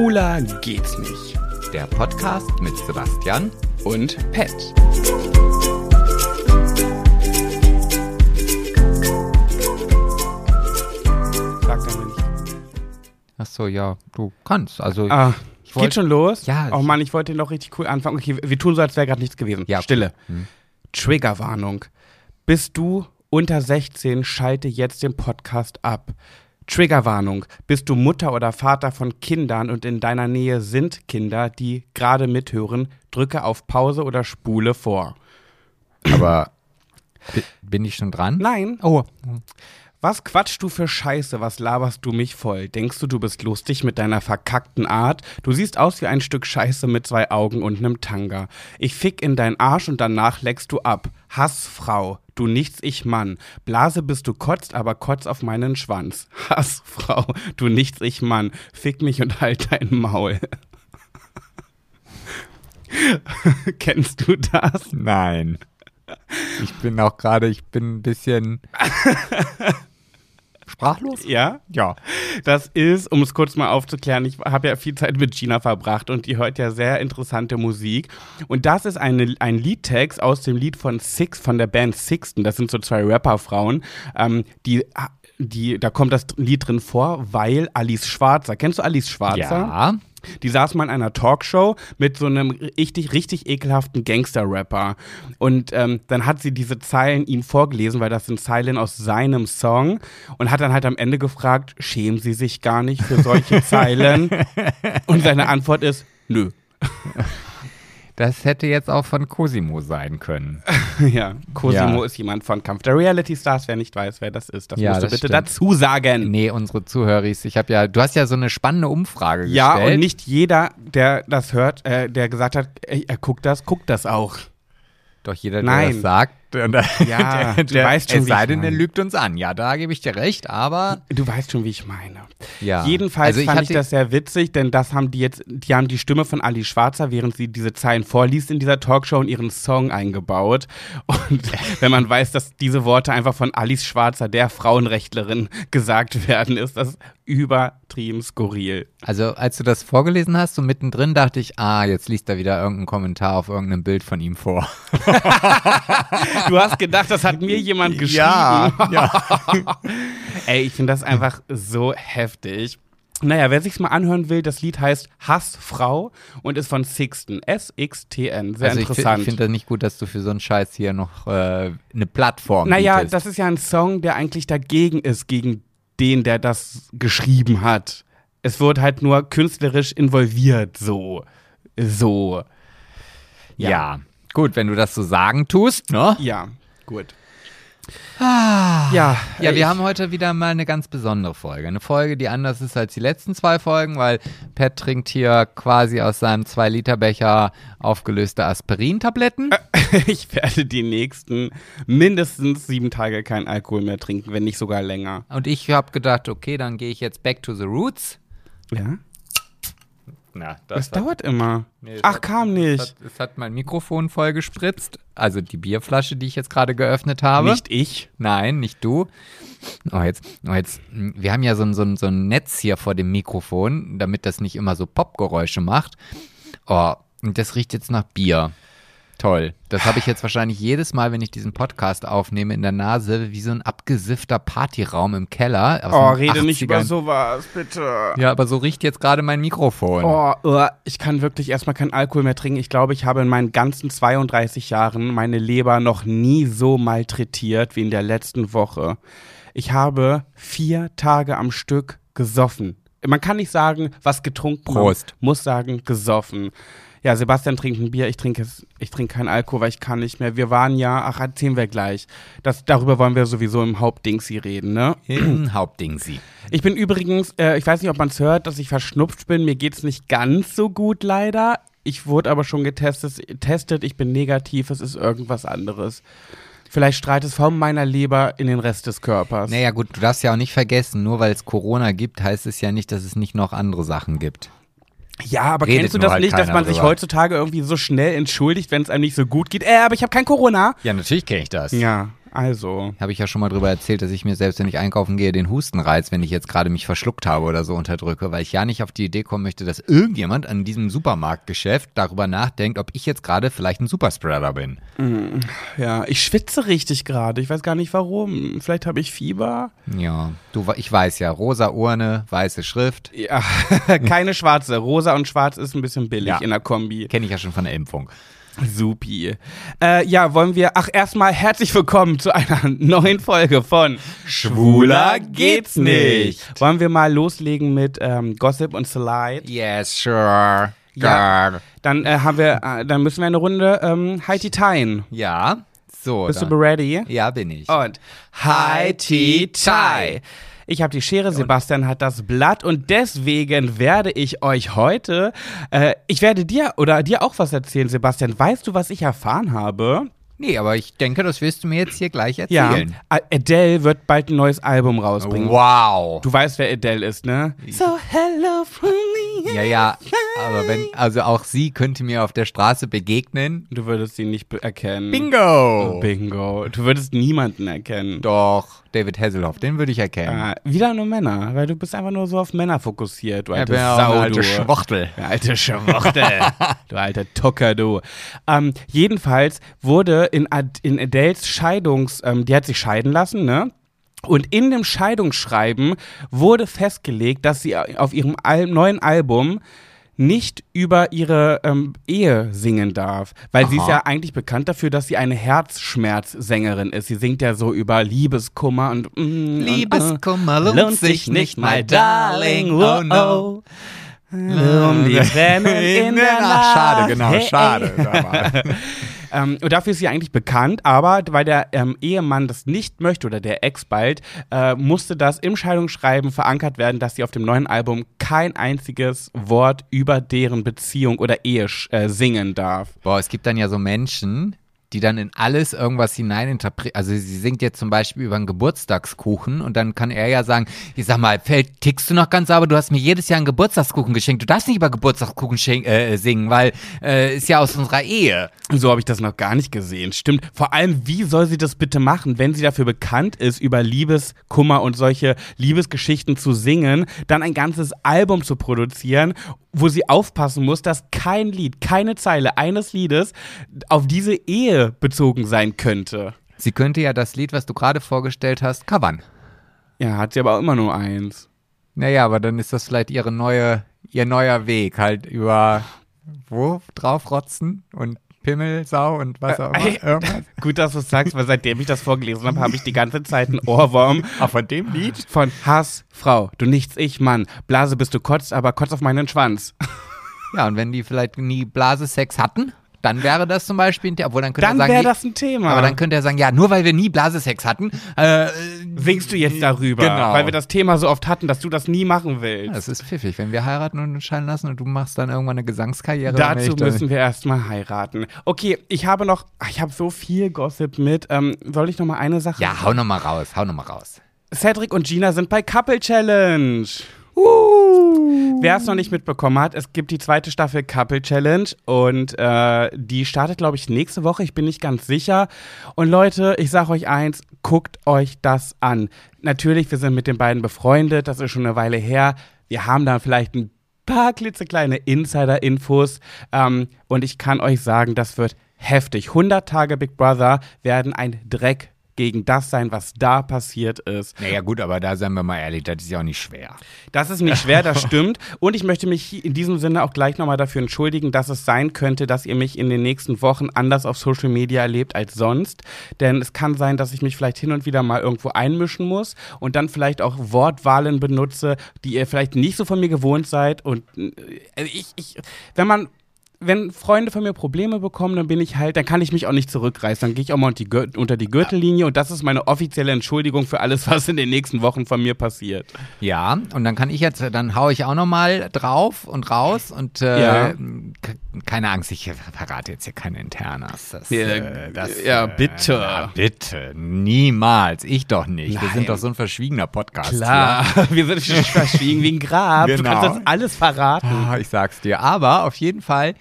Schwuler geht's nicht. Der Podcast mit Sebastian Und Pet. Sag dann nicht. Ach so, ja, du kannst. Also Ah, Ich wollt- geht schon los? Ja, Oh ich- Mann, ich wollte noch richtig cool anfangen. Okay, wir tun so, als wäre gerade nichts gewesen. Ja. Stille. Hm. Triggerwarnung. Bist du unter 16, schalte jetzt den Podcast ab. Triggerwarnung. Bist du Mutter oder Vater von Kindern und in deiner Nähe sind Kinder, die gerade mithören, drücke auf Pause oder spule vor. aber bi- bin ich schon dran? Nein. Oh, Was quatschst du für Scheiße? Was laberst du mich voll? Denkst du, du bist lustig mit deiner verkackten Art? Du siehst aus wie ein Stück Scheiße mit zwei Augen und nem Tanga. Ich fick in dein Arsch und danach leckst du ab. Hassfrau, du nichts, ich Mann. Blase bist du kotzt, aber kotz auf meinen Schwanz. Hassfrau, du nichts, ich Mann. Fick mich und halt dein Maul. Kennst du das? nein. Ich bin auch gerade, ich bin ein bisschen sprachlos. Ja? Ja. Das ist, um es kurz mal aufzuklären, ich habe ja viel Zeit mit Gina verbracht und die hört ja sehr interessante Musik. Und das ist eine, ein Liedtext aus dem Lied von Six, von der Band Sixten. Das sind so zwei Rapperfrauen, ähm, die, die, da kommt das Lied drin vor, weil Alice Schwarzer, kennst du Alice Schwarzer? Ja. Die saß mal in einer Talkshow mit so einem richtig, richtig ekelhaften Gangster-Rapper. Und ähm, dann hat sie diese Zeilen ihm vorgelesen, weil das sind Zeilen aus seinem Song. Und hat dann halt am Ende gefragt, schämen Sie sich gar nicht für solche Zeilen? Und seine Antwort ist, nö. Das hätte jetzt auch von Cosimo sein können. ja, Cosimo Ja. ist jemand von Kampf der Reality Stars. Wer nicht weiß, wer das ist, das Ja, musst du das bitte stimmt. dazu sagen. Nee, unsere Zuhöris, ich habe ja, du hast ja so eine spannende Umfrage Ja, gestellt. und nicht jeder, der das hört, äh, der gesagt hat, ey, er guckt das, guckt das auch. Doch jeder, der Nein. das sagt, der, Ja, der, du der, weißt schon, es sei denn, er lügt uns an. Ja, da gebe ich dir recht, aber Du weißt schon, wie ich meine. ja. Jedenfalls Also ich fand ich das sehr witzig, denn das haben die jetzt, die haben die Stimme von Ali Schwarzer, während sie diese Zeilen vorliest in dieser Talkshow in ihren Song eingebaut. Und wenn man weiß, dass diese Worte einfach von Alice Schwarzer, der Frauenrechtlerin, gesagt werden, ist das übertrieben skurril. Also als du das vorgelesen hast, so mittendrin dachte ich, ah, jetzt liest er wieder irgendeinen Kommentar auf irgendeinem Bild von ihm vor. Du hast gedacht, das hat mir jemand geschrieben. ja. Ey, ich finde das einfach so heftig. Naja, wer sich's mal anhören will, das Lied heißt Hassfrau und ist von Sixten. S-X-T-N. Sehr also ich, interessant. ich finde das nicht gut, dass du für so einen Scheiß hier noch äh, eine Plattform Naja, bietest. das ist ja ein Song, der eigentlich dagegen ist, gegen den, der das geschrieben hat. Es wird halt nur künstlerisch involviert, so. So. ja. Gut, wenn du das so sagen tust, ne? Ja, gut. ja, Ja, ich- wir haben heute wieder mal eine ganz besondere Folge. Eine Folge, die anders ist als die letzten zwei Folgen, weil Pat trinkt hier quasi aus seinem 2-Liter-Becher aufgelöste Aspirin-Tabletten. Ich werde die nächsten mindestens sieben Tage keinen Alkohol mehr trinken, wenn nicht sogar länger. Und ich habe gedacht, okay, dann gehe ich jetzt back to the roots. Ja? Na, Das dauert immer. Nee, das Ach, hat- kam Es nicht. hat, es hat mein Mikrofon voll gespritzt. Also die Bierflasche, die ich jetzt gerade geöffnet habe. Nicht ich. Nein, nicht du. Oh, jetzt, oh, jetzt, hm, wir haben ja so ein, so, ein, so ein Netz hier vor dem Mikrofon, damit das nicht immer so Popgeräusche macht. Oh, und das riecht jetzt nach Bier. Toll. Das habe ich jetzt wahrscheinlich jedes Mal, wenn ich diesen Podcast aufnehme, in der Nase, wie so ein abgesiffter Partyraum im Keller. Oh, rede nicht über 80ern. sowas, bitte. Ja, aber so riecht jetzt gerade mein Mikrofon. Oh, uh, ich kann wirklich erstmal keinen Alkohol mehr trinken. Ich glaube, ich habe in meinen ganzen 32 Jahren meine Leber noch nie so malträtiert wie in der letzten Woche. Ich habe vier Tage am Stück gesoffen. Man kann nicht sagen, was getrunken. man Prost. Muss sagen, gesoffen. Ja, Sebastian trinkt ein Bier, ich trinke es, ich trinke keinen Alkohol, weil ich kann nicht mehr. Wir waren ja, ach, erzählen wir gleich. Das, darüber wollen wir sowieso im Hauptdings hier reden, ne? Im Hauptding sie. Ich bin übrigens, äh, ich weiß nicht, ob man es hört, dass ich verschnupft bin. Mir geht's nicht ganz so gut leider. Ich wurde aber schon getestet, testet, ich bin negativ, es ist irgendwas anderes. Vielleicht strahlt es von meiner Leber in den Rest des Körpers. Naja, gut, du darfst ja auch nicht vergessen, nur weil es Corona gibt, heißt es ja nicht, dass es nicht noch andere Sachen gibt. Ja, aber Redet kennst du das halt nicht, dass man sich drüber. heutzutage irgendwie so schnell entschuldigt, wenn es einem nicht so gut geht? Äh, aber ich habe kein Corona. Ja, natürlich kenne ich das. Ja, Also. Habe ich ja schon mal drüber erzählt, dass ich mir selbst, wenn ich einkaufen gehe, den Hustenreiz, wenn ich jetzt gerade mich verschluckt habe oder so unterdrücke, weil ich ja nicht auf die Idee kommen möchte, dass irgendjemand an diesem Supermarktgeschäft darüber nachdenkt, ob ich jetzt gerade vielleicht ein Superspreader bin. Ja, ich schwitze richtig gerade. Ich weiß gar nicht warum. Vielleicht habe ich Fieber. Ja, du, ich weiß ja, rosa Urne, weiße Schrift, Ja, keine schwarze. Rosa und schwarz ist ein bisschen billig Ja. in der Kombi. kenne ich ja schon von der Impfung. Supi. Äh, ja, wollen wir. Ach, erstmal herzlich willkommen zu einer neuen Folge von Schwuler geht's nicht. Wollen wir mal loslegen mit ähm, Gossip und Slide? Yes, sure. Ja. Girl. Dann äh, haben wir, äh, dann müssen wir eine Runde ähm, Heidi Tein. Ja, so. Bist du dann- ready? Ja, bin ich. Und Tea Tai. Ich habe die Schere, Sebastian hat das Blatt und deswegen werde ich euch heute, äh, ich werde dir oder dir auch was erzählen, Sebastian. Weißt du, was ich erfahren habe? Nee, aber ich denke, das wirst du mir jetzt hier gleich Ja, erzählen. A- Adele wird bald ein neues Album rausbringen. Wow. Du weißt, wer Adele ist, ne? So hello from me. Ja, ja, aber wenn, also auch sie könnte mir auf der Straße begegnen. Du würdest sie nicht erkennen. Bingo! Bingo. Du würdest niemanden erkennen. Doch, David Hasselhoff, den würde ich erkennen. Äh, wieder nur Männer, weil du bist einfach nur so auf Männer fokussiert, du alte ja Sau, alte du. Schwuchtel. Du alte Schwuchtel. du alte Tucker, du. Ähm, jedenfalls wurde in, Ad in Adeles Scheidungs... Ähm, die hat sich scheiden lassen, ne? Und in dem Scheidungsschreiben wurde festgelegt, dass sie auf ihrem Al neuen Album nicht über ihre ähm, Ehe singen darf. Weil sie ist Aha. ja eigentlich bekannt dafür, dass sie eine Herzschmerzsängerin ist. Sie singt ja so über Liebeskummer und mm, Liebeskummer und, lohnt sich nicht, my darling, oh no. Um die Tränen in der Nacht. Ach, schade, genau, Hey, schade. Ähm, und dafür ist sie eigentlich bekannt, aber weil der ähm, Ehemann das nicht möchte oder der Ex bald, äh, musste das im Scheidungsschreiben verankert werden, dass sie auf dem neuen Album kein einziges Wort über deren Beziehung oder Ehe äh, singen darf. Boah, es gibt dann ja so Menschen, die dann in alles irgendwas hineininterpretieren. Also sie singt jetzt zum Beispiel über einen Geburtstagskuchen und dann kann er ja sagen, ich sag mal, Feld, tickst du noch ganz sauber? Du hast mir jedes Jahr einen Geburtstagskuchen geschenkt. Du darfst nicht über Geburtstagskuchen äh, singen, weil äh, ist ja aus unserer Ehe. So habe ich das noch gar nicht gesehen. Stimmt. Vor allem, wie soll sie das bitte machen, wenn sie dafür bekannt ist, über Liebeskummer und solche Liebesgeschichten zu singen, dann ein ganzes Album zu produzieren, wo sie aufpassen muss, dass kein Lied, keine Zeile eines Liedes auf diese Ehe bezogen sein könnte. Sie könnte ja das Lied, was du gerade vorgestellt hast, covern. Ja, hat sie aber auch immer nur eins. Naja, aber dann ist das vielleicht ihre neue, ihr neuer Weg, halt über wo draufrotzen und Pimmelsau und was auch Äh, immer. Irgendwas. Gut, dass du es sagst, weil seitdem ich das vorgelesen habe, habe ich die ganze Zeit einen Ohrwurm Auch von dem Lied? von Hass, Frau, du nichts, ich, Mann. Blase bist du kotzt, aber kotz auf meinen Schwanz. Ja, und wenn die vielleicht nie Blasesex hatten, dann wäre das zum Beispiel ein Thema. Obwohl dann könnte Dann er sagen, wäre die- das ein Thema. aber dann könnte er sagen, ja, nur weil wir nie Blasesex hatten, äh, singst du jetzt darüber, Genau. weil wir das Thema so oft hatten, dass du das nie machen willst. das ist pfiffig, wenn wir heiraten und uns scheiden lassen und du machst dann irgendwann eine Gesangskarriere. dann Dazu dann- müssen wir erstmal heiraten. Okay, ich habe noch, ich habe so viel Gossip mit. Ähm, soll ich noch mal eine Sache? Ja, hau noch mal raus, hau noch mal raus. Cedric und Gina sind bei Couple Challenge. Wer es noch nicht mitbekommen hat, es gibt die zweite Staffel Couple Challenge und äh, die startet, glaube ich, nächste Woche. Ich bin nicht ganz sicher. Und Leute, ich sage euch eins, guckt euch das an. Natürlich, wir sind mit den beiden befreundet, das ist schon eine Weile her. Wir haben da vielleicht ein paar klitzekleine Insider-Infos ähm, und ich kann euch sagen, das wird heftig. 100 Tage Big Brother werden ein Dreck gegen das sein, was da passiert ist. Naja, gut, aber da seien wir mal ehrlich, das ist ja auch nicht schwer. Das ist nicht schwer, das stimmt. Und ich möchte mich in diesem Sinne auch gleich nochmal dafür entschuldigen, dass es sein könnte, dass ihr mich in den nächsten Wochen anders auf Social Media erlebt als sonst. Denn es kann sein, dass ich mich vielleicht hin und wieder mal irgendwo einmischen muss und dann vielleicht auch Wortwahlen benutze, die ihr vielleicht nicht so von mir gewohnt seid. Und äh, ich, ich, wenn man wenn Freunde von mir Probleme bekommen, dann bin ich halt, dann kann ich mich auch nicht zurückreißen. Dann gehe ich auch mal unter die, Gürtellinie und das ist meine offizielle Entschuldigung für alles, was in den nächsten Wochen von mir passiert. Ja, und dann kann ich jetzt, dann hau ich auch noch mal drauf und raus und äh, Ja. keine Angst, ich verrate jetzt hier keine Internas. Das, Ja, äh, das, ja, äh, bitte. ja, bitte, niemals. Ich doch nicht. Wir Nein. sind doch so ein verschwiegener Podcast. Klar, wir sind verschwiegen wie ein Grab. Du Genau. kannst das alles verraten. Ah, ich sag's dir. Aber auf jeden Fall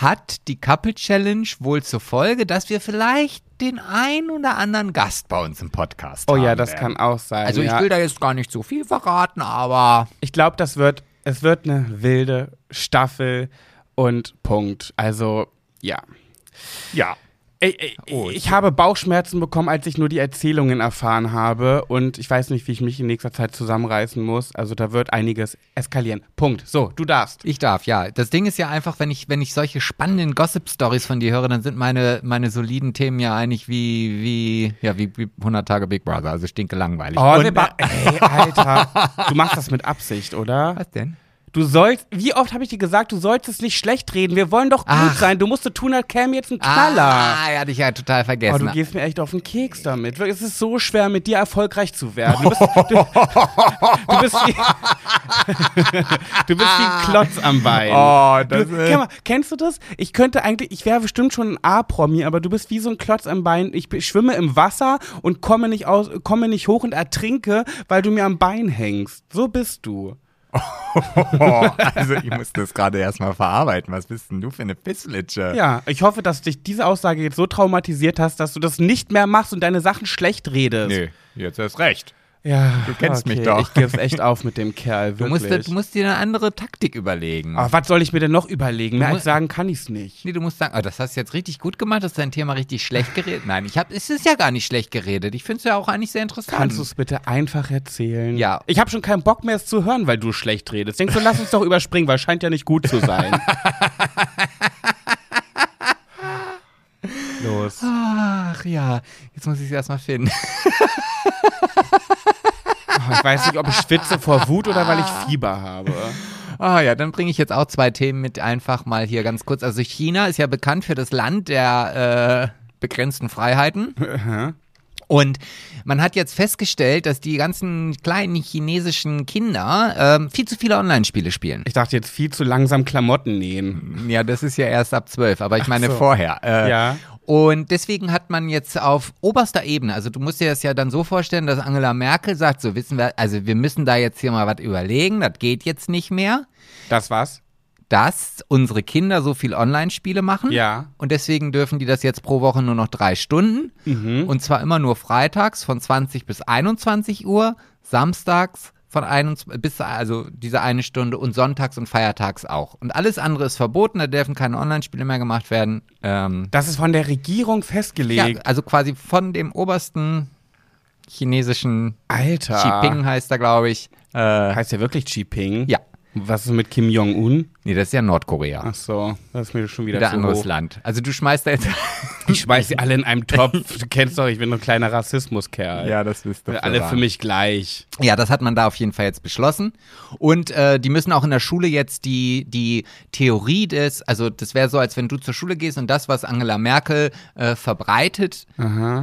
hat die Couple Challenge wohl zur Folge, dass wir vielleicht den ein oder anderen Gast bei uns im Podcast Oh haben. ja, das werden. kann auch sein. Also ich ja. will da jetzt gar nicht so viel verraten, aber Ich glaube, das wird, es wird eine wilde Staffel und Punkt. Also, ja. ja. Ey, ey, Oh, ich habe Bauchschmerzen bekommen, als ich nur die Erzählungen erfahren habe. Und ich weiß nicht, wie ich mich in nächster Zeit zusammenreißen muss. Also da wird einiges eskalieren. Punkt. So, du darfst. Ich darf, ja. Das Ding ist ja einfach, wenn ich, wenn ich solche spannenden Gossip-Stories von dir höre, dann sind meine, meine soliden Themen ja eigentlich wie, wie, ja, wie, wie 100 Tage Big Brother, also stinke langweilig. Oh, Und, ey, Alter. Du machst das mit Absicht, oder? was denn? Du sollst, wie oft habe ich dir gesagt, du sollst es nicht schlecht reden. Wir wollen doch gut Ach. sein. Du musst so tun, als käme jetzt ein Knaller. Ah, ja, hatte ich ja total Oh, vergessen. du gehst mir echt auf den Keks damit. Es ist so schwer, mit dir erfolgreich zu werden. Du bist, du, du bist, wie, du bist wie ein Klotz am Bein. Oh, du, das ist- kenn mal, kennst du das? Ich könnte eigentlich, ich wäre bestimmt schon ein A-Promi, aber du bist wie so ein Klotz am Bein. Ich schwimme im Wasser und komme nicht, aus, komme nicht hoch und ertrinke, weil du mir am Bein hängst. So bist du. Oh, also ich muss das gerade erstmal verarbeiten. Was bist denn du für eine Pisslitsche? Ja, ich hoffe, dass dich diese Aussage jetzt so traumatisiert hast, dass du das nicht mehr machst und deine Sachen schlecht redest. Nee, jetzt erst recht. Ja, Du kennst mich okay, doch. Ich geb's echt auf mit dem Kerl, Du wirklich. musst, du musst dir eine andere Taktik überlegen. Aber was soll ich mir denn noch überlegen? Mehr als sagen kann ich's nicht. Nee, du musst sagen, oh, das hast du jetzt richtig gut gemacht, das ist dein Thema richtig schlecht geredet. Nein, ich hab, es ist ja gar nicht schlecht geredet. Ich finde es ja auch eigentlich sehr interessant. Kannst du es bitte einfach erzählen? Ja. Ich habe schon keinen Bock mehr, es zu hören, weil du schlecht redest. Denkst du, lass uns doch überspringen, weil scheint ja nicht gut zu sein. Los. Ach ja, jetzt muss ich es erstmal finden. Ich weiß nicht, ob ich schwitze vor Wut oder weil ich Fieber habe. Ah ja, dann bringe ich jetzt auch zwei Themen mit einfach mal hier ganz kurz. Also China ist ja bekannt für das Land der äh, begrenzten Freiheiten. Und man hat jetzt festgestellt, dass die ganzen kleinen chinesischen Kinder ähm, viel zu viele Online-Spiele spielen. Ich dachte jetzt viel zu langsam Klamotten nähen. Ja, das ist ja erst ab zwölf, aber ich meine so. vorher. Äh, Ja. Und deswegen hat man jetzt auf oberster Ebene, also du musst dir das ja dann so vorstellen, dass Angela Merkel sagt, so wissen wir, also wir müssen da jetzt hier mal was überlegen, das geht jetzt nicht mehr, Das war's? dass unsere Kinder so viel Online-Spiele machen. Ja. Und deswegen dürfen die das jetzt pro Woche nur noch drei Stunden. Mhm. Und zwar immer nur freitags von 20 bis 21 Uhr, samstags von 21 bis, also diese eine Stunde und sonntags und feiertags auch. Und alles andere ist verboten, da dürfen keine Online-Spiele mehr gemacht werden. Ähm, Das ist von der Regierung ja, festgelegt. also quasi von dem obersten chinesischen Alter. Xi Jinping heißt er, glaube ich. Äh, Heißt der wirklich Xi Jinping? ja, Was ist mit Kim Jong-un? Nee, das ist ja Nordkorea. Ach so, das ist mir schon wieder Wieder zu anderes hoch. Land. Also du schmeißt da jetzt. Ich schmeiß sie alle in einem Topf. Du kennst doch, ich bin ein kleiner Rassismuskerl. das wisst Wir alle für mich gleich. Ja, das hat man da auf jeden Fall jetzt beschlossen. Und äh, die müssen auch in der Schule jetzt die, die Theorie des, also das wäre so, als wenn du zur Schule gehst und das, was Angela Merkel äh, verbreitet,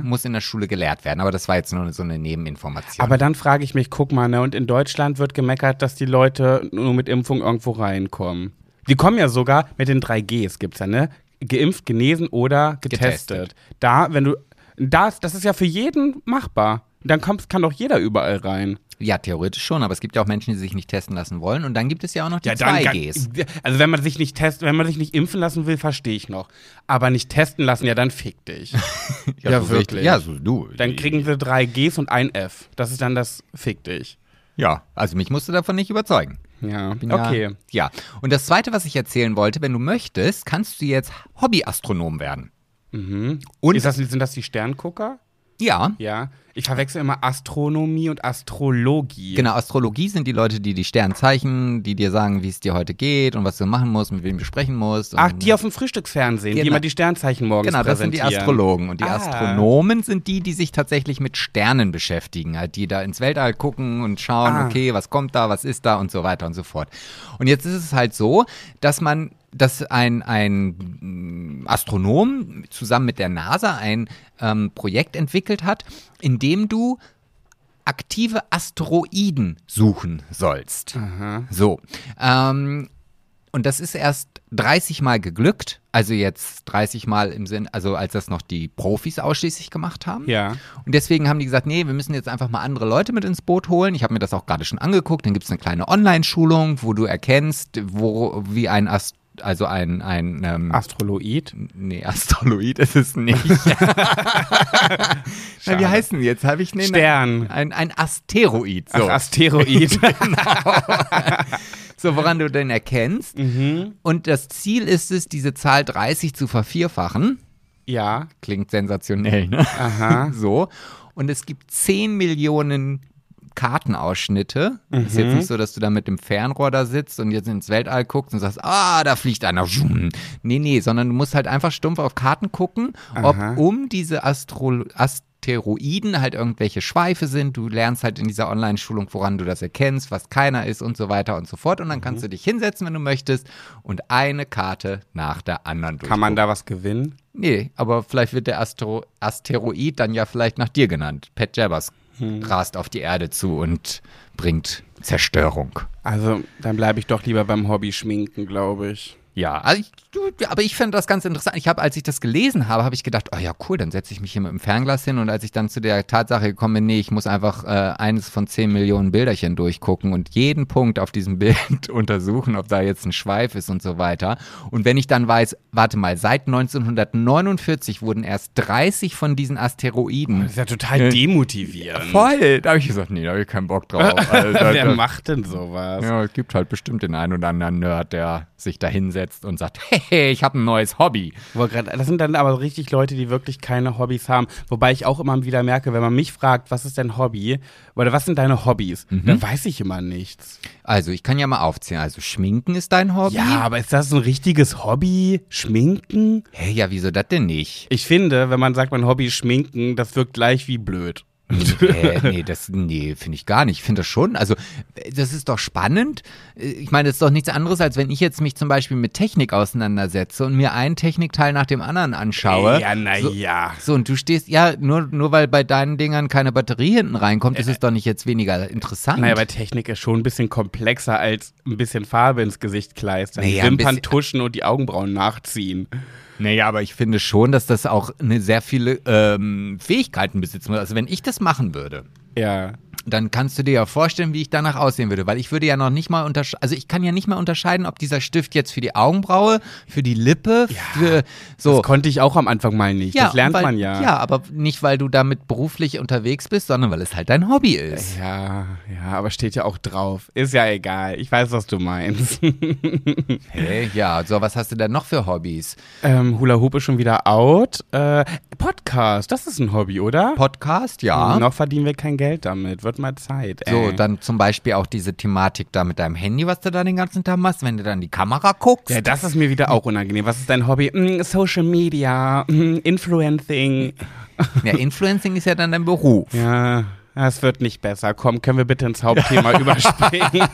muss in der Schule gelehrt werden. Aber das war jetzt nur so eine Nebeninformation. Aber dann frage ich mich, guck mal, ne, und in Deutschland wird gemeckert, dass die Leute nur mit Impfung irgendwo reinkommen. Die kommen ja sogar mit den 3Gs, gibt's ja, ne? Geimpft, genesen oder getestet. Getestet. Da, wenn du, das, das ist ja für jeden machbar. Dann kommt, kann doch jeder überall rein. ja, theoretisch schon, aber es gibt ja auch Menschen, die sich nicht testen lassen wollen. Und dann gibt es ja auch noch die Ja, dann 2Gs. Also wenn man sich nicht test, wenn man sich nicht impfen lassen will, verstehe ich noch. Aber nicht testen lassen, ja, dann fick dich. ja, so wirklich. richtig. Ja, so du. Dann kriegen wir drei Gs und ein F. Das ist dann das fick dich. Ja, also mich musst du davon nicht überzeugen. Ja, Bin okay. Ja. ja. Und das Zweite, was ich erzählen wollte, wenn du möchtest, kannst du jetzt Hobbyastronom werden. Mhm. Und- ist das, sind das die Sterngucker? Ja. Ja. Ich verwechsel immer Astronomie und Astrologie. Genau, Astrologie sind die Leute, die die Sternzeichen, die dir sagen, wie es dir heute geht und was du machen musst, mit wem du sprechen musst. Ach, die auf dem Frühstücksfernsehen, die Genau. immer die Sternzeichen morgens Genau, das sind die. Astrologen. Und die Ah. Astronomen sind die, die sich tatsächlich mit Sternen beschäftigen. Halt, die da ins Weltall gucken und schauen, Ah. okay, was kommt da, was ist da und so weiter und so fort. Und jetzt ist es halt so, dass man, dass ein, ein Astronom zusammen mit der NASA ein ähm, Projekt entwickelt hat, in dem du aktive Asteroiden suchen sollst. So. Ähm, und das ist erst 30 Mal geglückt. Also jetzt 30 Mal im Sinn, also als das noch die Profis ausschließlich gemacht haben. Ja. Und deswegen haben die gesagt, nee, wir müssen jetzt einfach mal andere Leute mit ins Boot holen. Ich habe mir das auch gerade schon angeguckt. Dann gibt es eine kleine Online-Schulung, wo du erkennst, wo, wie ein Ast also ein, ein ähm, Astroloid? nee, Astroloid ist es nicht. Na, wie heißen die jetzt? Habe ich einen Stern. Ein, ein Asteroid. So. Ach, Asteroid. so, woran du den erkennst. mhm. Und das Ziel ist es, diese Zahl 30 zu vervierfachen. Ja. Klingt sensationell, ne? Aha. So. Und es gibt 10 Millionen Kartenausschnitte. Ist jetzt nicht so, dass du da mit dem Fernrohr da sitzt und jetzt ins Weltall guckst und sagst, ah, da fliegt einer. Nee, nee, sondern du musst halt einfach stumpf auf Karten gucken, ob Aha. um diese Astro Asteroiden halt irgendwelche Schweife sind. Du lernst halt in dieser Online-Schulung, woran du das erkennst, was keiner ist und so weiter und so fort. Und dann kannst du dich hinsetzen, wenn du möchtest, und eine Karte nach der anderen Kann man durchgucken. da was gewinnen? Nee, aber vielleicht wird der Astro Asteroid dann ja vielleicht nach dir genannt. Pat Jabbers rast auf die Erde zu und bringt Zerstörung. Also, dann bleibe ich doch lieber beim Hobby Schminken, glaube ich. Ja, also ich, aber ich finde das ganz interessant. Ich habe, als ich das gelesen habe, habe ich gedacht, oh ja, cool, dann setze ich mich hier mit dem Fernglas hin. Und als ich dann zu der Tatsache gekommen bin, nee, ich muss einfach äh, eines von zehn Millionen Bilderchen durchgucken und jeden Punkt auf diesem Bild untersuchen, ob da jetzt ein Schweif ist und so weiter. Und wenn ich dann weiß, warte mal, seit 1949 wurden erst 30 von diesen Asteroiden. Das ist ja total demotivierend. Voll! Da habe ich gesagt, nee, da habe ich keinen Bock drauf. Also, Wer macht denn sowas? Ja, es gibt halt bestimmt den einen oder anderen Nerd, der sich da hinsetzt und sagt, hey, ich habe ein neues Hobby. Das sind dann aber richtig Leute, die wirklich keine Hobbys haben. Wobei ich auch immer wieder merke, wenn man mich fragt, was ist dein Hobby oder was sind deine Hobbys, Mhm. dann weiß ich immer nichts. Also, ich kann ja mal aufzählen. Also, Schminken ist dein Hobby? Ja, aber ist das ein richtiges Hobby? Schminken? Hey, ja, wieso das denn nicht? Ich finde, wenn man sagt, mein Hobby ist Schminken, das wirkt gleich wie blöd. Äh, nee, das, nee, finde ich gar nicht. Ich finde das schon. Also, äh, das ist doch spannend. Äh, Ich meine, das ist doch nichts anderes, als wenn ich jetzt mich zum Beispiel mit Technik auseinandersetze und mir einen Technikteil nach dem anderen anschaue. Ja, na so, ja. So, und du stehst, ja, nur, nur weil bei deinen Dingern keine Batterie hinten reinkommt, ist es doch nicht jetzt weniger interessant. Naja, aber Technik ist schon ein bisschen komplexer als ein bisschen Farbe ins Gesicht kleistern, Naja, Wimpern tuschen und die Augenbrauen nachziehen. Naja, aber ich finde schon, dass das auch eine sehr viele ähm, Fähigkeiten besitzt. Also wenn ich das machen würde, Ja. Dann kannst du dir ja vorstellen, wie ich danach aussehen würde. Weil ich würde ja noch nicht mal unterscheiden, also ich kann ja nicht mal unterscheiden, ob dieser Stift jetzt für die Augenbraue, für die Lippe, für so. Das konnte ich auch am Anfang mal nicht. das lernt weil, man ja. Ja, aber nicht, weil du damit beruflich unterwegs bist, sondern weil es halt dein Hobby ist. Ja, ja, aber steht ja auch drauf. Ist ja egal. Ich weiß, was du meinst. Hey, ja, so, was hast du denn noch für Hobbys? ähm, Hula Hoop ist schon wieder out. Äh, Podcast, das ist ein Hobby, oder? Podcast, ja. Noch verdienen wir kein Geld damit. Wird mal Zeit. So, ey. dann zum Beispiel auch diese Thematik da mit deinem Handy, was du da den ganzen Tag machst, wenn du dann die Kamera guckst. Ja, das ist mir wieder auch unangenehm. Was ist dein Hobby? Mm, Social Media, mm, Influencing. Ja, Influencing ist ja dann dein Beruf. Ja, es wird nicht besser. Komm, können wir bitte ins Hauptthema überspringen?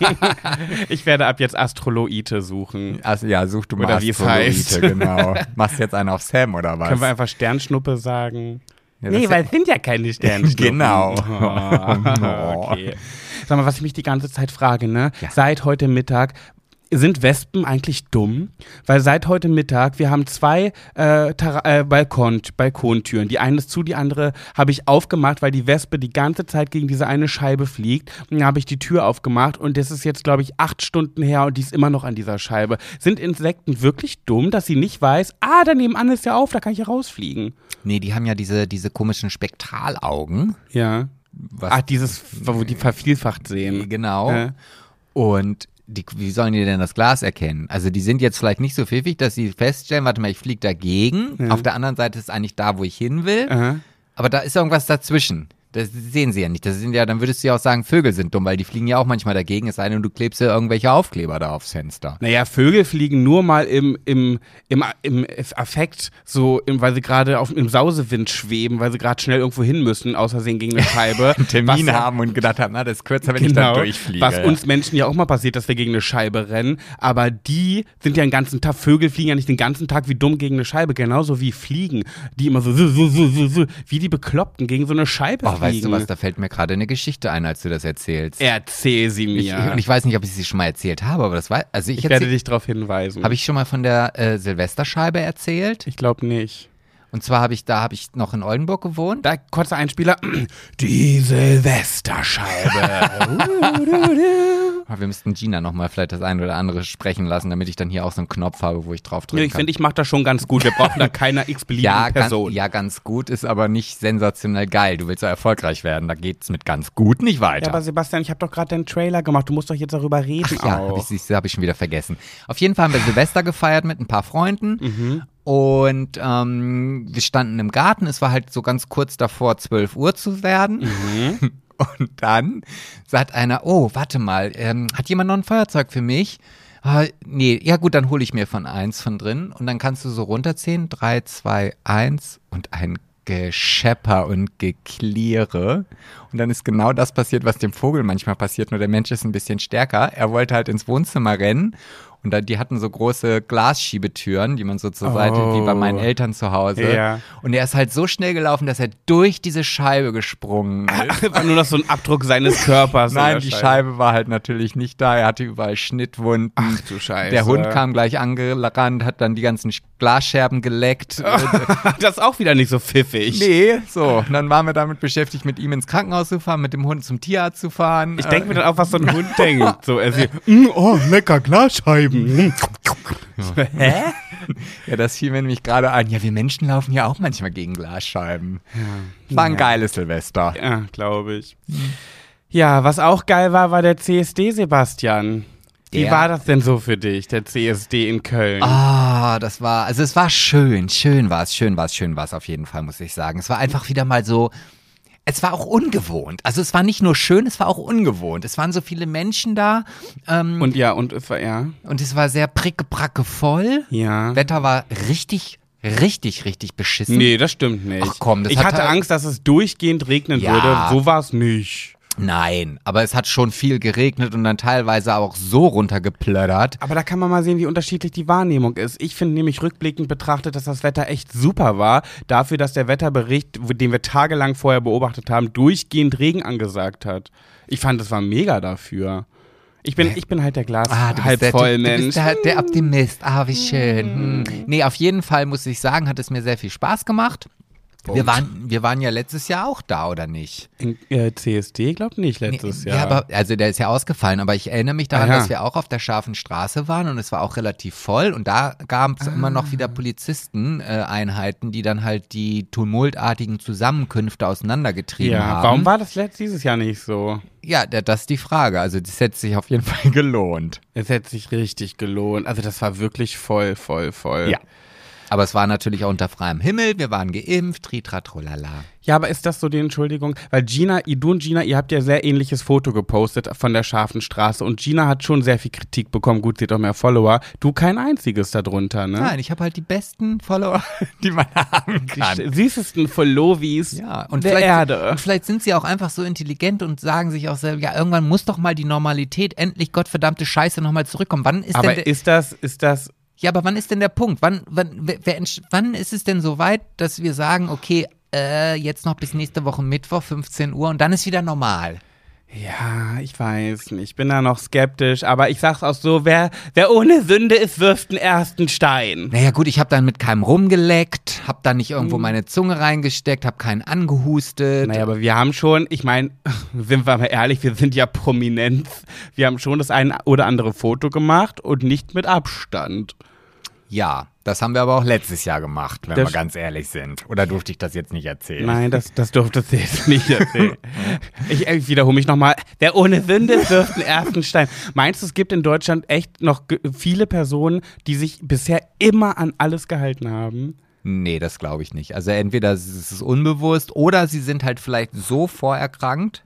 ich werde ab jetzt Astroloite suchen. Also, ja, such du mal Oder Astroloite, genau. Machst jetzt einen auf Sam oder was? Können wir einfach Sternschnuppe sagen? Ja, nee, weil es sind ja keine Sternschnuppen. Genau. Oh, okay. Sag mal, was ich mich die ganze Zeit frage, ne? Ja. Seit heute Mittag. Sind Wespen eigentlich dumm? Weil seit heute Mittag, wir haben zwei äh, äh, Balkon, Balkontüren. Die eine ist zu, die andere habe ich aufgemacht, weil die Wespe die ganze Zeit gegen diese eine Scheibe fliegt. Und dann habe ich die Tür aufgemacht und das ist jetzt, glaube ich, acht Stunden her und die ist immer noch an dieser Scheibe. Sind Insekten wirklich dumm, dass sie nicht weiß, ah, da nebenan ist ja auf, da kann ich ja rausfliegen? Nee, die haben ja diese, diese komischen Spektralaugen. Ja. Was Ach, dieses, wo die vervielfacht sehen. Genau. Ja. Und die, wie sollen die denn das Glas erkennen? Also die sind jetzt vielleicht nicht so pfiffig, dass sie feststellen, warte mal, ich fliege dagegen. Ja. Auf der anderen Seite ist eigentlich da, wo ich hin will. Aha. Aber da ist irgendwas dazwischen. Das sehen sie ja nicht. Das sind ja, dann würdest du ja auch sagen, Vögel sind dumm, weil die fliegen ja auch manchmal dagegen, es sei denn, du klebst ja irgendwelche Aufkleber da aufs Fenster. Naja, Vögel fliegen nur mal im, im, im, im Affekt, so, im, weil sie gerade auf im Sausewind schweben, weil sie gerade schnell irgendwo hin müssen, aus Versehen gegen eine Scheibe. Termin was, haben und gedacht haben, na, das ist kürzer, wenn ich Genau, dann durchfliege. was uns Menschen ja auch mal passiert, dass wir gegen eine Scheibe rennen, aber die sind ja den ganzen Tag, Vögel fliegen ja nicht den ganzen Tag wie dumm gegen eine Scheibe, genauso wie Fliegen, die immer so, so, so, so, so, so wie die Bekloppten gegen so eine Scheibe Oh, fliegen. weißt du was, da fällt mir gerade eine Geschichte ein, als du das erzählst. Erzähl sie Ich, mir. und ich weiß nicht, ob ich sie schon mal erzählt habe, aber das war, also ich, ich werde dich darauf hinweisen. habe ich schon mal von der äh, Silvesterscheibe erzählt? Ich glaube nicht. Und zwar habe ich, da habe ich noch in Oldenburg gewohnt. Da kurzer Einspieler. Die Silvesterscheibe. Aber wir müssten Gina noch mal vielleicht das eine oder andere sprechen lassen, damit ich dann hier auch so einen Knopf habe, wo ich drauf drücken Nee, ich kann. finde, ich mache das schon ganz gut. Wir brauchen da keiner x-beliebigen ja, ganz, Person. ja, ganz gut ist aber nicht sensationell geil. Du willst ja erfolgreich werden. Da geht's mit ganz gut nicht weiter. Ja, aber Sebastian, ich habe doch gerade den Trailer gemacht. Du musst doch jetzt darüber reden Ach ja, habe ich, hab ich schon wieder vergessen. Auf jeden Fall haben wir Silvester gefeiert mit ein paar Freunden. Mhm. Und ähm, wir standen im Garten. Es war halt so ganz kurz davor, 12 Uhr zu werden. Mhm. Und dann sagt einer, oh, warte mal, ähm, hat jemand noch ein Feuerzeug für mich? Ah, nee, ja gut, dann hole ich mir von eins von drin. Und dann kannst du so runterzählen. Drei, zwei, eins und ein Geschepper und Gekliere. Und dann ist genau das passiert, was dem Vogel manchmal passiert, nur der Mensch ist ein bisschen stärker. Er wollte halt ins Wohnzimmer rennen und da, die hatten so große Glasschiebetüren, die man so zur Seite, wie bei meinen Oh. Eltern zu Hause. Ja. Und er ist halt so schnell gelaufen, dass er durch diese Scheibe gesprungen ist. War nur noch so ein Abdruck seines Körpers. in Nein, die Scheibe war halt natürlich nicht da. Er hatte überall Schnittwunden. Ach du Scheiße. Der Hund kam gleich angerannt, hat dann die ganzen Glasscherben geleckt. das ist auch wieder nicht so pfiffig. nee, so. Und dann waren wir damit beschäftigt, mit ihm ins Krankenhaus zu fahren, mit dem Hund zum Tierarzt zu fahren. Ich denke mir dann auch, was so ein Hund denkt. So, er sieht, mm, oh, lecker Glasscheiben. Hä? ja, das fiel mir nämlich gerade ein. Ja, wir Menschen laufen ja auch manchmal gegen Glasscheiben. War ein Ja. geiles Silvester. Ja, glaube ich. Ja, was auch geil war, war der CSD, Sebastian. Wie war das denn so für dich, der CSD in Köln? Ah, das war, also es war schön, schön war es, schön war es, schön war es auf jeden Fall, muss ich sagen. Es war einfach wieder mal so, es war auch ungewohnt. Also es war nicht nur schön, es war auch ungewohnt. Es waren so viele Menschen da ähm, Und ja, und es war, ja. und es war sehr pricke-bracke voll. Ja. Wetter war richtig, richtig, richtig beschissen. Nee, das stimmt nicht. Ach komm, das ich hat hatte halt- Angst, dass es durchgehend regnen Ja. würde. So war es nicht. Nein, aber es hat schon viel geregnet und dann teilweise auch so runtergeplöddert. Aber da kann man mal sehen, wie unterschiedlich die Wahrnehmung ist. Ich finde nämlich rückblickend betrachtet, dass das Wetter echt super war. Dafür, dass der Wetterbericht, den wir tagelang vorher beobachtet haben, durchgehend Regen angesagt hat. Ich fand, das war mega dafür. Ich bin, ich bin halt der Glas Ah, du halb bist, der, voll du Mensch. bist der, der Optimist. Ah, wie schön. Hm. Nee, auf jeden Fall muss ich sagen, hat es mir sehr viel Spaß gemacht. Wir waren, wir waren ja letztes Jahr auch da, oder nicht? In, äh, CSD, glaub nicht, letztes Nee, Jahr. Ja, aber, also der ist ja ausgefallen, aber ich erinnere mich daran, Ah, ja. dass wir auch auf der scharfen Straße waren und es war auch relativ voll und da gab es immer noch wieder Polizisten-Einheiten, die dann halt die tumultartigen Zusammenkünfte auseinandergetrieben ja, haben. warum war das letztes dieses Jahr nicht so? Ja, da- das ist die Frage. Also das hätte sich auf jeden Fall gelohnt. Es hätte sich richtig gelohnt. Also das war wirklich voll, voll, voll. Aber es war natürlich auch unter freiem Himmel, wir waren geimpft, tritratrolala. Ja, aber ist das so die Entschuldigung? Weil Gina, du und Gina, ihr habt ja sehr ähnliches Foto gepostet von der scharfen Straße und Gina hat schon sehr viel Kritik bekommen. Gut, sie hat auch mehr Follower. Du kein einziges darunter, ne? Nein, ich habe halt die besten Follower, die man haben Die kann. sch- süßesten Followies Ja, und der vielleicht, Erde. und vielleicht sind sie auch einfach so intelligent und sagen sich auch selber, ja, irgendwann muss doch mal die Normalität endlich gottverdammte Scheiße nochmal zurückkommen. Wann ist denn Aber der, ist das, ist das, ja, aber wann ist denn der Punkt? Wann, wann, wer, wer, wann ist es denn so weit, dass wir sagen, okay, äh, jetzt noch bis nächste Woche Mittwoch, 15 Uhr und dann ist wieder normal? ja, ich weiß nicht, ich bin da noch skeptisch, aber ich sag's auch so, wer, wer ohne Sünde ist, wirft den ersten Stein. Naja gut, ich habe dann mit keinem rumgeleckt, habe dann nicht Hm. irgendwo meine Zunge reingesteckt, habe keinen angehustet. Naja, aber wir haben schon, ich meine, sind wir mal ehrlich, wir sind ja prominent. Wir haben schon das ein oder andere Foto gemacht und nicht mit Abstand. Ja, das haben wir aber auch letztes Jahr gemacht, wenn Das- wir ganz ehrlich sind. Oder durfte ich das jetzt nicht erzählen? Nein, das, das durftest du jetzt nicht erzählen. ich, ich wiederhole mich nochmal. Wer ohne Sünde wirft den ersten Stein. Meinst du, es gibt in Deutschland echt noch viele Personen, die sich bisher immer an alles gehalten haben? Nee, das glaube ich nicht. Also entweder es ist unbewusst oder sie sind halt vielleicht so vorerkrankt,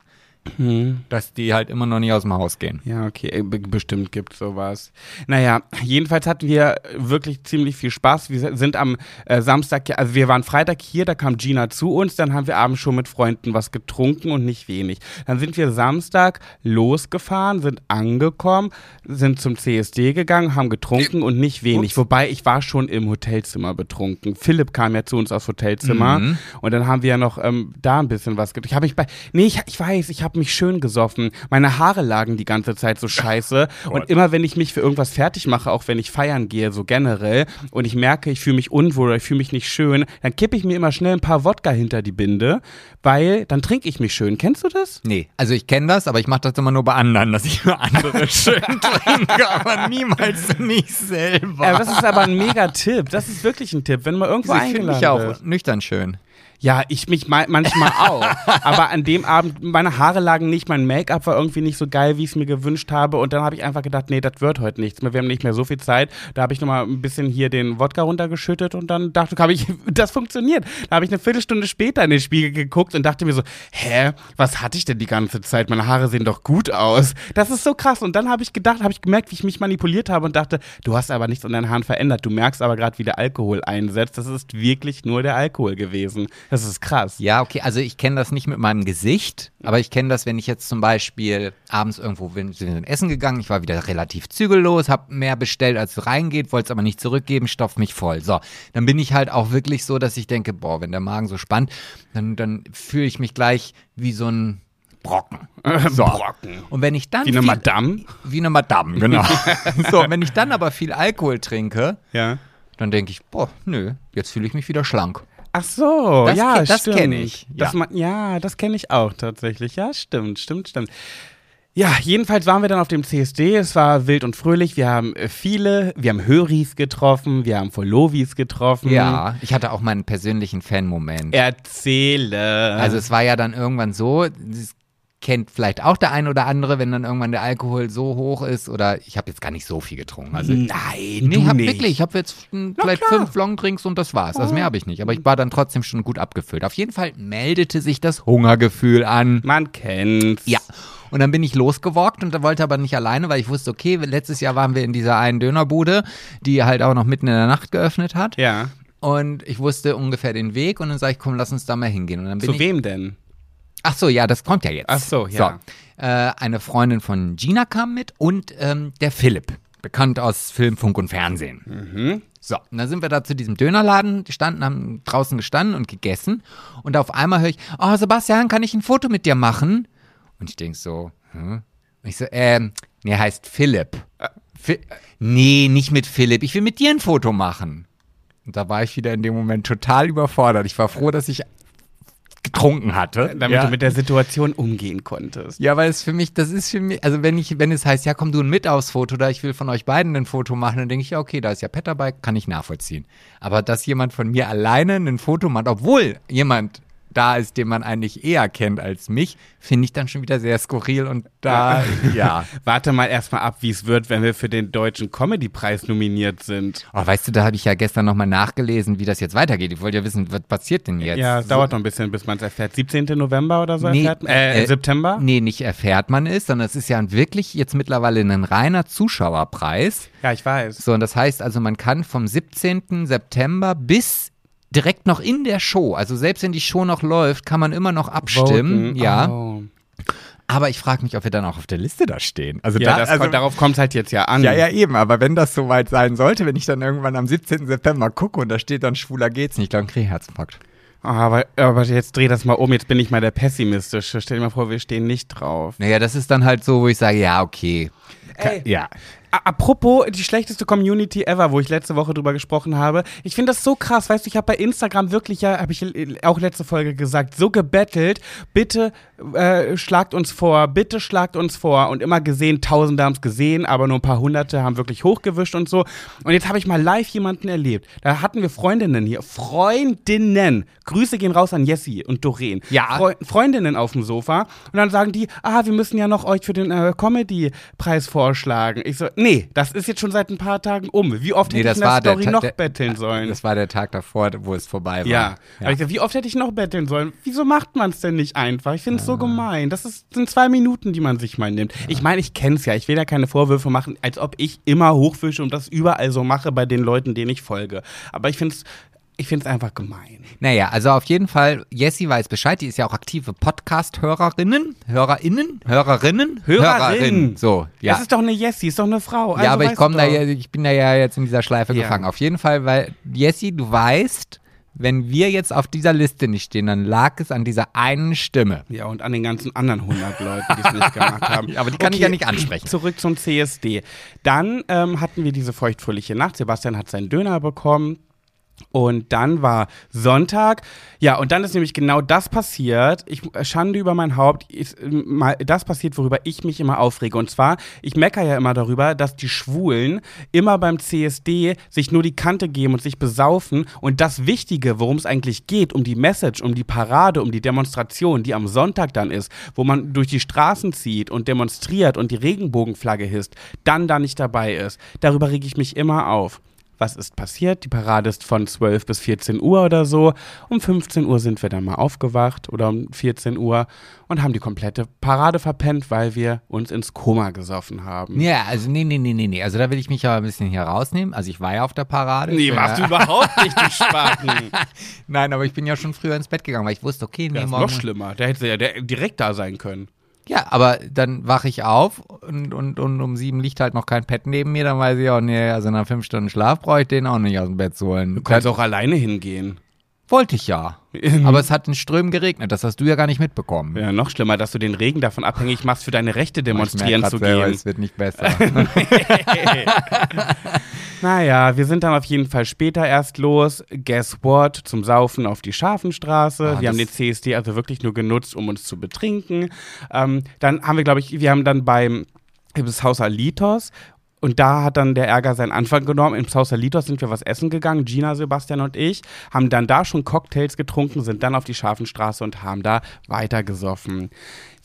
dass die halt immer noch nicht aus dem Haus gehen. Ja, okay, äh, be- bestimmt gibt sowas. Naja, jedenfalls hatten wir wirklich ziemlich viel Spaß. Wir sind am äh, Samstag, also wir waren Freitag hier, da kam Gina zu uns, dann haben wir abends schon mit Freunden was getrunken und nicht wenig. Dann sind wir Samstag losgefahren, sind angekommen, sind zum CSD gegangen, haben getrunken und nicht wenig. Ups. Wobei ich war schon im Hotelzimmer betrunken. Philipp kam ja zu uns aufs Hotelzimmer Mhm. und dann haben wir ja noch ähm, da ein bisschen was getrunken. Ich habe mich bei, nee, ich, ich weiß, ich habe habe mich schön gesoffen. Meine Haare lagen die ganze Zeit so scheiße. und immer wenn ich mich für irgendwas fertig mache, auch wenn ich feiern gehe, so generell, und ich merke, ich fühle mich unwohl oder ich fühle mich nicht schön, dann kippe ich mir immer schnell ein paar Wodka hinter die Binde, weil dann trinke ich mich schön. Kennst du das? Nee, also ich kenne das, aber ich mache das immer nur bei anderen, dass ich nur andere schön trinke, aber niemals mich selber. Ja, das ist aber ein mega Tipp. Das ist wirklich ein Tipp. Wenn man irgendwo ich eingeladen mich auch wird. nüchtern schön. Ja, ich mich ma- manchmal auch. Aber an dem Abend, meine Haare lagen nicht, mein Make-up war irgendwie nicht so geil, wie ich es mir gewünscht habe. Und dann habe ich einfach gedacht, nee, das wird heute nichts mehr. Wir haben nicht mehr so viel Zeit. Da habe ich nochmal ein bisschen hier den Wodka runtergeschüttet und dann dachte habe ich, das funktioniert. Da habe ich eine Viertelstunde später in den Spiegel geguckt und dachte mir so, hä, was hatte ich denn die ganze Zeit? Meine Haare sehen doch gut aus. Das ist so krass. Und dann habe ich gedacht, habe ich gemerkt, wie ich mich manipuliert habe und dachte, du hast aber nichts an deinen Haaren verändert. Du merkst aber gerade, wie der Alkohol einsetzt. Das ist wirklich nur der Alkohol gewesen. Das ist krass. Ja, okay, also ich kenne das nicht mit meinem Gesicht, aber ich kenne das, wenn ich jetzt zum Beispiel abends irgendwo bin, sind wir essen gegangen, ich war wieder relativ zügellos, habe mehr bestellt, als reingeht, wollte es aber nicht zurückgeben, stopf mich voll. So, dann bin ich halt auch wirklich so, dass ich denke, boah, wenn der Magen so spannt, dann, dann fühle ich mich gleich wie so ein Brocken. So. Brocken. Und wenn ich dann Wie eine viel- Madame. Wie eine Madame, genau. so, wenn ich dann aber viel Alkohol trinke, Ja. dann denke ich, boah, nö, jetzt fühle ich mich wieder schlank. Ach so, Das ja, das stimmt. kenn ich, Das ja. ja, das kenne ich auch tatsächlich. Ja, stimmt, stimmt, stimmt. Ja, jedenfalls waren wir dann auf dem CSD. Es war wild und fröhlich. Wir haben äh, viele, wir haben Höris getroffen, wir haben Follovis getroffen. Ja, ich hatte auch meinen persönlichen Fan-Moment. Erzähle. Also es war ja dann irgendwann so, das kennt vielleicht auch der ein oder andere, wenn dann irgendwann der Alkohol so hoch ist oder ich habe jetzt gar nicht so viel getrunken. Also nein, Nee, du ich hab nicht. wirklich, ich habe jetzt hm, vielleicht klar. fünf Longdrinks und das war's. Also mehr habe ich nicht, aber ich war dann trotzdem schon gut abgefüllt. Auf jeden Fall meldete sich das Hungergefühl an. Man kennt's. Ja. Und dann bin ich losgewalkt und da wollte aber nicht alleine, weil ich wusste, okay, letztes Jahr waren wir in dieser einen Dönerbude, die halt auch noch mitten in der Nacht geöffnet hat. Ja. Und ich wusste ungefähr den Weg und dann sag ich, komm, lass uns da mal hingehen. Und dann bin Zu ich, wem denn? Ach so, ja, das kommt ja jetzt. Ach so, ja. So, äh, eine Freundin von Gina kam mit und ähm, der Philipp, bekannt aus Film, Funk und Fernsehen. Mhm. So, und dann sind wir da zu diesem Dönerladen gestanden, haben draußen gestanden und gegessen. Und auf einmal höre ich, oh Sebastian, kann ich ein Foto mit dir machen? Und ich denk so, hm? Und ich so, ähm, nee, er heißt Philipp. Fi nee, nicht mit Philipp, ich will mit dir ein Foto machen. Und da war ich wieder in dem Moment total überfordert. Ich war froh, dass ich getrunken hatte. Damit ja. du mit der Situation umgehen konntest. Ja, weil es für mich, das ist für mich, also wenn ich, wenn es heißt, ja, komm du mit aufs Foto oder ich will von euch beiden ein Foto machen, dann denke ich, ja, okay, da ist ja Pet dabei, kann ich nachvollziehen. Aber dass jemand von mir alleine ein Foto macht, obwohl jemand da ist, den man eigentlich eher kennt als mich, finde ich dann schon wieder sehr skurril und da, ja. Warte mal erstmal ab, wie es wird, wenn wir für den Deutschen Comedy-Preis nominiert sind. Oh, weißt du, da habe ich ja gestern nochmal nachgelesen, wie das jetzt weitergeht. Ich wollte ja wissen, was passiert denn jetzt? Ja, es So- dauert noch ein bisschen, bis man es erfährt. 17. November oder so Nee, erfährt man? Äh, äh, September? Nee, nicht erfährt man es, sondern es ist ja wirklich jetzt mittlerweile ein reiner Zuschauerpreis. Ja, ich weiß. So, und das heißt also, man kann vom 17. September bis direkt noch in der Show, also selbst wenn die Show noch läuft, kann man immer noch abstimmen. Voten. Ja. Oh. Aber ich frage mich, ob wir dann auch auf der Liste da stehen. Also, Ja, da, also kommt- darauf kommt es halt jetzt ja an. ja, ja, eben, aber wenn das soweit sein sollte, wenn ich dann irgendwann am 17. September gucke und da steht dann schwuler geht's nicht, dann kriege ich Herzinfarkt. Ah, aber, aber jetzt dreh das mal um, jetzt bin ich mal der Pessimistische. Stell dir mal vor, wir stehen nicht drauf. Naja, das ist dann halt so, wo ich sage, ja, okay. Ey. Ja. Apropos die schlechteste Community ever, wo ich letzte Woche drüber gesprochen habe. Ich finde das so krass, weißt du, ich habe bei Instagram wirklich ja, habe ich auch letzte Folge gesagt, so gebettelt, bitte äh, schlagt uns vor, bitte schlagt uns vor und immer gesehen, tausende haben es gesehen, aber nur ein paar hunderte haben wirklich hochgewischt und so. Und jetzt habe ich mal live jemanden erlebt. Da hatten wir Freundinnen hier, Freundinnen. Grüße gehen raus an Jessie und Doreen. Ja. Freu Freundinnen auf dem Sofa und dann sagen die, ah, wir müssen ja noch euch für den äh, Comedy-Preis vorschlagen. Ich so, nee, das ist jetzt schon seit ein paar Tagen um. Wie oft Nee, hätte ich in der der Story Ta- noch der- betteln sollen? Das war der Tag davor, wo es vorbei war. ja. Aber ich wie oft hätte ich noch betteln sollen? Wieso macht man es denn nicht einfach? Ich finde es Ah. so gemein. Das ist, sind zwei Minuten, die man sich mal nimmt. Ich meine, ich kenne es ja. Ich will ja keine Vorwürfe machen, als ob ich immer hochwische und das überall so mache bei den Leuten, denen ich folge. Aber ich finde es ich find's einfach gemein. Naja, also auf jeden Fall, Jessie weiß Bescheid, die ist ja auch aktive Podcast-Hörerinnen, HörerInnen, Hörerinnen, Hörerin. So, ja. Das ist doch eine Jessie, ist doch eine Frau. Also ja, aber ich komme da ja, ich bin da ja jetzt in dieser Schleife Ja. gefangen. Auf jeden Fall, weil Jessie, du weißt, wenn wir jetzt auf dieser Liste nicht stehen, dann lag es an dieser einen Stimme. Ja, und an den ganzen anderen 100 Leuten, die es nicht gemacht haben. Aber die kann ich ja nicht ansprechen. Zurück zum CSD. Dann ähm, hatten wir diese feuchtfröhliche Nacht. Sebastian hat seinen Döner bekommen. Und dann war Sonntag. Ja, und dann ist nämlich genau das passiert. Ich Schande über mein Haupt. Ist, mal, das passiert, worüber ich mich immer aufrege. Und zwar, ich meckere ja immer darüber, dass die Schwulen immer beim CSD sich nur die Kante geben und sich besaufen. Und das Wichtige, worum es eigentlich geht, um die Message, um die Parade, um die Demonstration, die am Sonntag dann ist, wo man durch die Straßen zieht und demonstriert und die Regenbogenflagge hisst, dann da nicht dabei ist. Darüber rege ich mich immer auf was ist passiert. Die Parade ist von 12 bis 14 Uhr oder so. Um 15 Uhr sind wir dann mal aufgewacht oder um 14 Uhr und haben die komplette Parade verpennt, weil wir uns ins Koma gesoffen haben. Ja, also nee, nee, nee, nee, nee. Also da will ich mich ja ein bisschen hier rausnehmen. Also ich war ja auf der Parade. Nee, warst du überhaupt nicht, du Spaten. Nein, aber ich bin ja schon früher ins Bett gegangen, weil ich wusste, okay, nee, Das ist morgen. noch schlimmer. Der hätte ja direkt da sein können. Ja, aber dann wache ich auf und, und, und um sieben liegt halt noch kein Pet neben mir, dann weiß ich auch, nee, also nach fünf Stunden Schlaf brauche ich den auch nicht aus dem Bett zu holen. Du kannst auch alleine hingehen. Wollte ich ja. Aber es hat in Strömen geregnet, das hast du ja gar nicht mitbekommen. Ja, noch schlimmer, dass du den Regen davon abhängig machst, für deine Rechte demonstrieren zu selber, gehen. Es wird nicht besser. Naja, wir sind dann auf jeden Fall später erst los. Guess what? Zum Saufen auf die Scharfenstraße. Ah, wir haben den CSD also wirklich nur genutzt, um uns zu betrinken. Ähm, dann haben wir, glaube ich, wir haben dann beim das Haus Alitos und da hat dann der Ärger seinen Anfang genommen. Im Haus Alitos sind wir was essen gegangen, Gina, Sebastian und ich, haben dann da schon Cocktails getrunken, sind dann auf die Scharfenstraße und haben da weitergesoffen.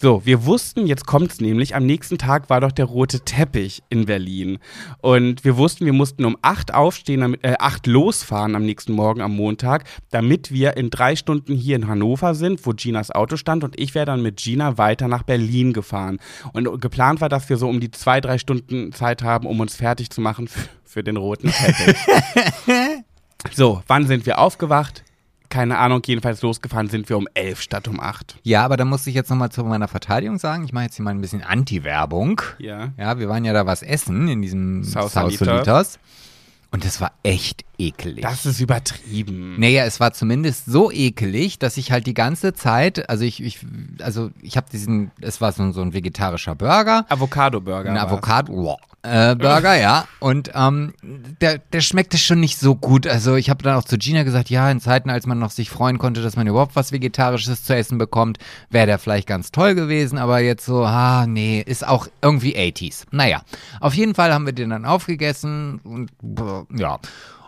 So, wir wussten, jetzt kommt's nämlich, am nächsten Tag war doch der rote Teppich in Berlin. Und wir wussten, wir mussten um acht aufstehen, damit, äh, acht losfahren am nächsten Morgen am Montag, damit wir in drei Stunden hier in Hannover sind, wo Ginas Auto stand und ich wäre dann mit Gina weiter nach Berlin gefahren. Und geplant war, dass wir so um die zwei, drei Stunden Zeit haben, um uns fertig zu machen für, für den roten Teppich. so, wann sind wir aufgewacht? Keine Ahnung, jedenfalls losgefahren sind wir um elf statt um acht. ja, aber da muss ich jetzt nochmal zu meiner Verteidigung sagen, ich mache jetzt hier mal ein bisschen Anti-Werbung. Ja. Ja, wir waren ja da was essen in diesem South South Solitas. Und das war echt ekelig. Das ist übertrieben. Naja, es war zumindest so ekelig, dass ich halt die ganze Zeit, also ich, ich also ich habe diesen, es war so, so ein vegetarischer Burger, Avocado-Burger. ein war's. Avocado äh, Burger, ja. Und ähm, der, der schmeckte schon nicht so gut. Also ich habe dann auch zu Gina gesagt, ja, in Zeiten, als man noch sich freuen konnte, dass man überhaupt was Vegetarisches zu essen bekommt, wäre der vielleicht ganz toll gewesen. Aber jetzt so, ah, nee, ist auch irgendwie 80s. Naja, auf jeden Fall haben wir den dann aufgegessen und brr, ja.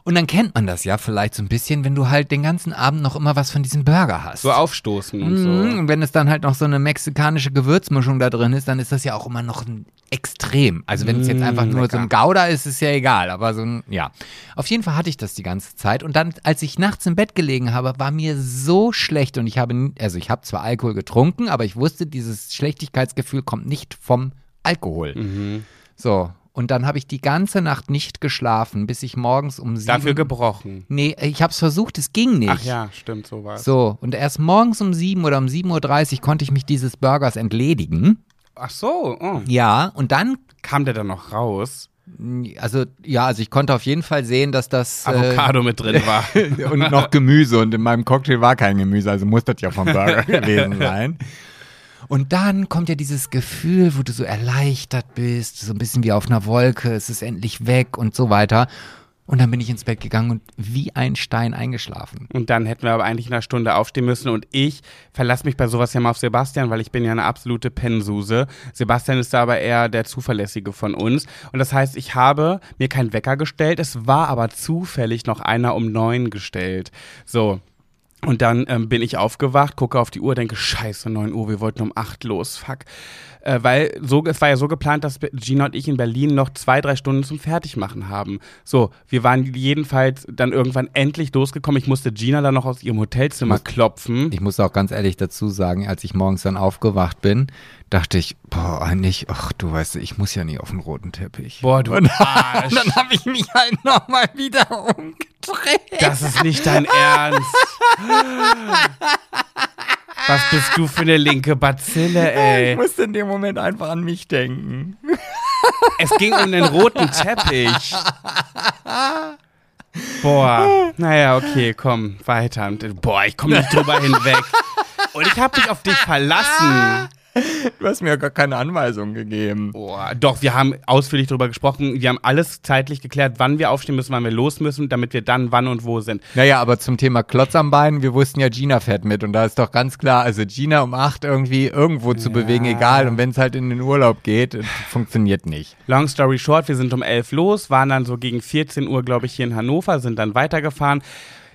Und dann kennt man das ja vielleicht so ein bisschen, wenn du halt den ganzen Abend noch immer was von diesem Burger hast. So aufstoßen und Mhm, so. Und wenn es dann halt noch so eine mexikanische Gewürzmischung da drin ist, dann ist das ja auch immer noch ein Extrem. Also wenn es jetzt Mm, einfach nur so lecker. ein Gouda ist, ist ja egal. Aber so ein, ja. Auf jeden Fall hatte ich das die ganze Zeit. Und dann, als ich nachts im Bett gelegen habe, war mir so schlecht. Und ich habe, also ich habe zwar Alkohol getrunken, aber ich wusste, dieses Schlechtigkeitsgefühl kommt nicht vom Alkohol. Mhm. So. Und dann habe ich die ganze Nacht nicht geschlafen, bis ich morgens um sieben... Dafür gebrochen. Nee, ich habe es versucht, es ging nicht. Ach ja, stimmt, sowas. So, und erst morgens um sieben oder um 7.30 Uhr konnte ich mich dieses Burgers entledigen. Ach so, oh. Ja, und dann, kam der dann noch raus? also ja, also ich konnte auf jeden Fall sehen, dass das Avocado mit drin war. äh, und noch Gemüse und in meinem Cocktail war kein Gemüse, also muss das ja vom Burger gewesen sein. Und dann kommt ja dieses Gefühl, wo du so erleichtert bist, so ein bisschen wie auf einer Wolke, es ist endlich weg und so weiter. Und dann bin ich ins Bett gegangen und wie ein Stein eingeschlafen. Und dann hätten wir aber eigentlich in einer Stunde aufstehen müssen. Und ich verlasse mich bei sowas ja mal auf Sebastian, weil ich bin ja eine absolute Pennsuse. Sebastian ist da aber eher der Zuverlässige von uns. Und das heißt, ich habe mir keinen Wecker gestellt. Es war aber zufällig noch einer um neun gestellt. So. Und dann ähm, bin ich aufgewacht, gucke auf die Uhr, denke, scheiße, 9 Uhr, wir wollten um 8 los, fuck. Äh, weil so, es war ja so geplant, dass Gina und ich in Berlin noch zwei, drei Stunden zum Fertigmachen haben. So, wir waren jedenfalls dann irgendwann endlich losgekommen. Ich musste Gina dann noch aus ihrem Hotelzimmer muss- klopfen. Ich muss auch ganz ehrlich dazu sagen, als ich morgens dann aufgewacht bin, dachte ich, boah, eigentlich, ach du weißt, ich muss ja nie auf den roten Teppich. Boah, du Arsch. dann habe ich mich halt nochmal wieder umgedreht. Das ist nicht dein Ernst. Was bist du für eine linke Bazille, Ich ey? musste in dem Moment einfach an mich denken. Es ging um den roten Teppich. Boah, naja, okay, komm, weiter. Boah, ich komme nicht drüber hinweg. Und ich habe mich auf dich verlassen. Du hast mir ja gar keine Anweisung gegeben. Boah, doch, wir haben ausführlich darüber gesprochen. Wir haben alles zeitlich geklärt, wann wir aufstehen müssen, wann wir los müssen, damit wir dann wann und wo sind. Naja, aber zum Thema Klotz am Bein, wir wussten ja, Gina fährt mit. Und da ist doch ganz klar, also Gina um acht irgendwie irgendwo zu Ja. bewegen, egal. Und wenn es halt in den Urlaub geht, äh, funktioniert nicht. Long story short, wir sind um 11 los, waren dann so gegen 14 Uhr, glaube ich, hier in Hannover, sind dann weitergefahren.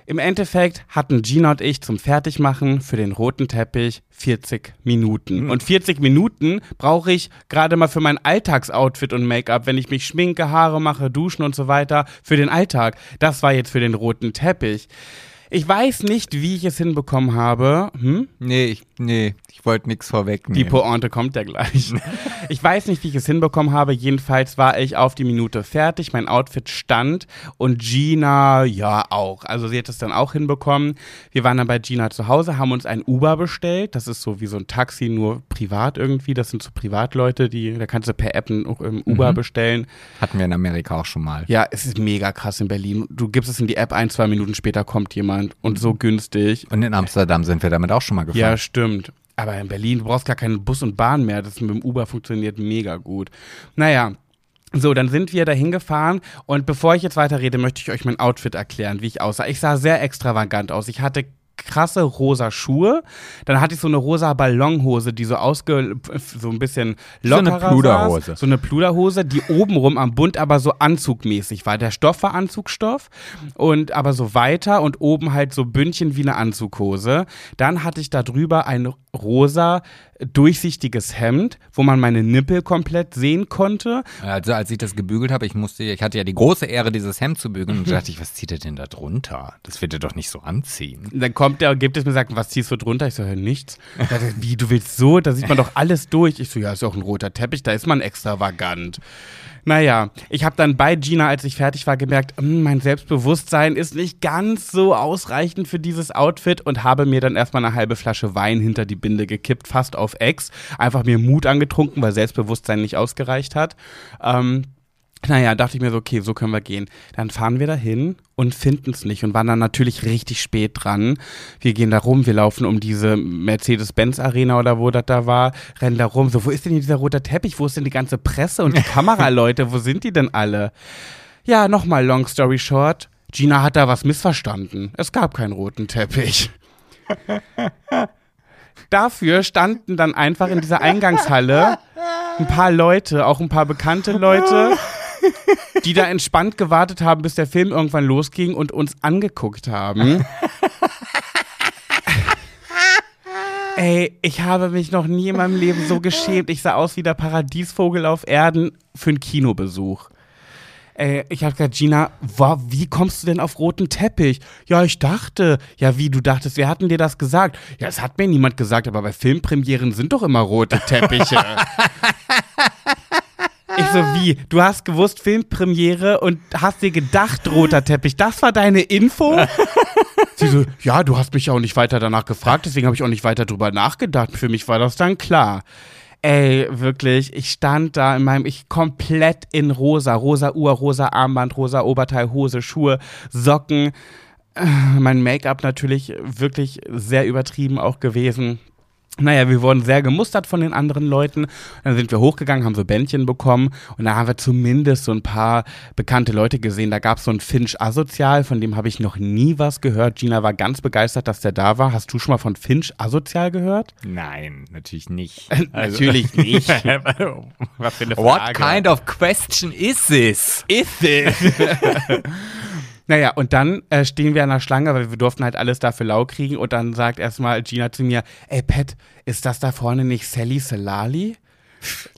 Im Endeffekt hatten Gina und ich zum Fertigmachen für den roten Teppich 40 Minuten. Und 40 Minuten brauche ich gerade mal für mein Alltagsoutfit und Make-up, wenn ich mich schminke, Haare mache, duschen und so weiter, für den Alltag. Das war jetzt für den roten Teppich. Ich weiß nicht, wie ich es hinbekommen habe. Hm? Nee, ich, nee, ich wollte nichts Die vorwegnehmen. Pointe kommt ja gleich. Ich weiß nicht, wie ich es hinbekommen habe. Jedenfalls war ich auf die Minute fertig. Mein Outfit stand und Gina ja auch. Also sie hat es dann auch hinbekommen. Wir waren dann bei Gina zu Hause, haben uns ein Uber bestellt. Das ist so wie so ein Taxi, nur privat irgendwie. Das sind so Privatleute, die, da kannst du per App ein Uber bestellen. Hatten wir in Amerika auch schon mal. Ja, es ist mega krass in Berlin. Du gibst es in die App, ein, zwei Minuten später kommt jemand und so günstig. Und in Amsterdam sind wir damit auch schon mal gefahren. Ja, stimmt. Aber in Berlin, du brauchst gar keinen Bus und Bahn mehr. Das mit dem Uber funktioniert mega gut. Naja. So, dann sind wir dahin gefahren und bevor ich jetzt weiterrede, möchte ich euch mein Outfit erklären, wie ich aussah. Ich sah sehr extravagant aus. Ich hatte krasse rosa Schuhe, dann hatte ich so eine rosa Ballonhose, die so ausge so ein bisschen So eine lockerer Pluderhose. saß. So eine Pluderhose, die obenrum am Bund aber so anzugmäßig war. Der Stoff war Anzugstoff und aber so weiter und oben halt so Bündchen wie eine Anzughose. Dann hatte ich da drüber ein rosa durchsichtiges Hemd, wo man meine Nippel komplett sehen konnte. Also als ich das gebügelt habe, ich musste, ich hatte ja die große Ehre, dieses Hemd zu bügeln und da dachte ich, was zieht er denn da drunter? Das wird er doch nicht so anziehen. Dann kommt der und gibt es mir, sagt, was ziehst du drunter? Ich so, ja, nichts. Er sagt, Wie, du willst so? Da sieht man doch alles durch. Ich so, ja, ist auch ein roter Teppich, da ist man extravagant. Naja, ich habe dann bei Gina, als ich fertig war, gemerkt, "Hm, mein Selbstbewusstsein ist nicht ganz so ausreichend für dieses Outfit und habe mir dann erstmal eine halbe Flasche Wein hinter die Binde gekippt, fast auf Ex. Einfach mir Mut angetrunken, weil Selbstbewusstsein nicht ausgereicht hat. Ähm, naja, dachte ich mir so, okay, so können wir gehen. Dann fahren wir dahin und finden es nicht und waren dann natürlich richtig spät dran. Wir gehen da rum, wir laufen um diese Mercedes-Benz-Arena oder wo das da war, rennen da rum. So, wo ist denn hier dieser rote Teppich? Wo ist denn die ganze Presse und die Kameraleute? Wo sind die denn alle? Ja, nochmal long story short. Gina hat da was missverstanden. Es gab keinen roten Teppich. Dafür standen dann einfach in dieser Eingangshalle ein paar Leute, auch ein paar bekannte Leute, die da entspannt gewartet haben, bis der Film irgendwann losging und uns angeguckt haben. Ey, ich habe mich noch nie in meinem Leben so geschämt. Ich sah aus wie der Paradiesvogel auf Erden für einen Kinobesuch. Ey, ich hab gesagt, Gina, wa, wie kommst du denn auf roten Teppich? Ja, ich dachte. Ja, wie, du dachtest, wir hatten dir das gesagt? Ja, das hat mir niemand gesagt, aber bei Filmpremieren sind doch immer rote Teppiche. Ich so, wie? Du hast gewusst, Filmpremiere und hast dir gedacht, roter Teppich. Das war deine Info? Sie so, ja, du hast mich auch nicht weiter danach gefragt, deswegen habe ich auch nicht weiter drüber nachgedacht. Für mich war das dann klar. Ey, wirklich, ich stand da in meinem, ich komplett in rosa, rosa Uhr, rosa Armband, rosa Oberteil, Hose, Schuhe, Socken. Äh, Mein Make-up natürlich wirklich sehr übertrieben auch gewesen. Naja, wir wurden sehr gemustert von den anderen Leuten. Dann sind wir hochgegangen, haben so Bändchen bekommen und da haben wir zumindest so ein paar bekannte Leute gesehen. Da gab es so einen Finch Asozial, von dem habe ich noch nie was gehört. Gina war ganz begeistert, dass der da war. Hast du schon mal von Finch Asozial gehört? Nein, natürlich nicht. Natürlich nicht. was für eine What kind of question is this? is it? Naja, und dann äh, stehen wir an der Schlange, weil wir durften halt alles dafür lau kriegen. Und dann sagt erstmal Gina zu mir, ey Pat, ist das da vorne nicht Sally Salali?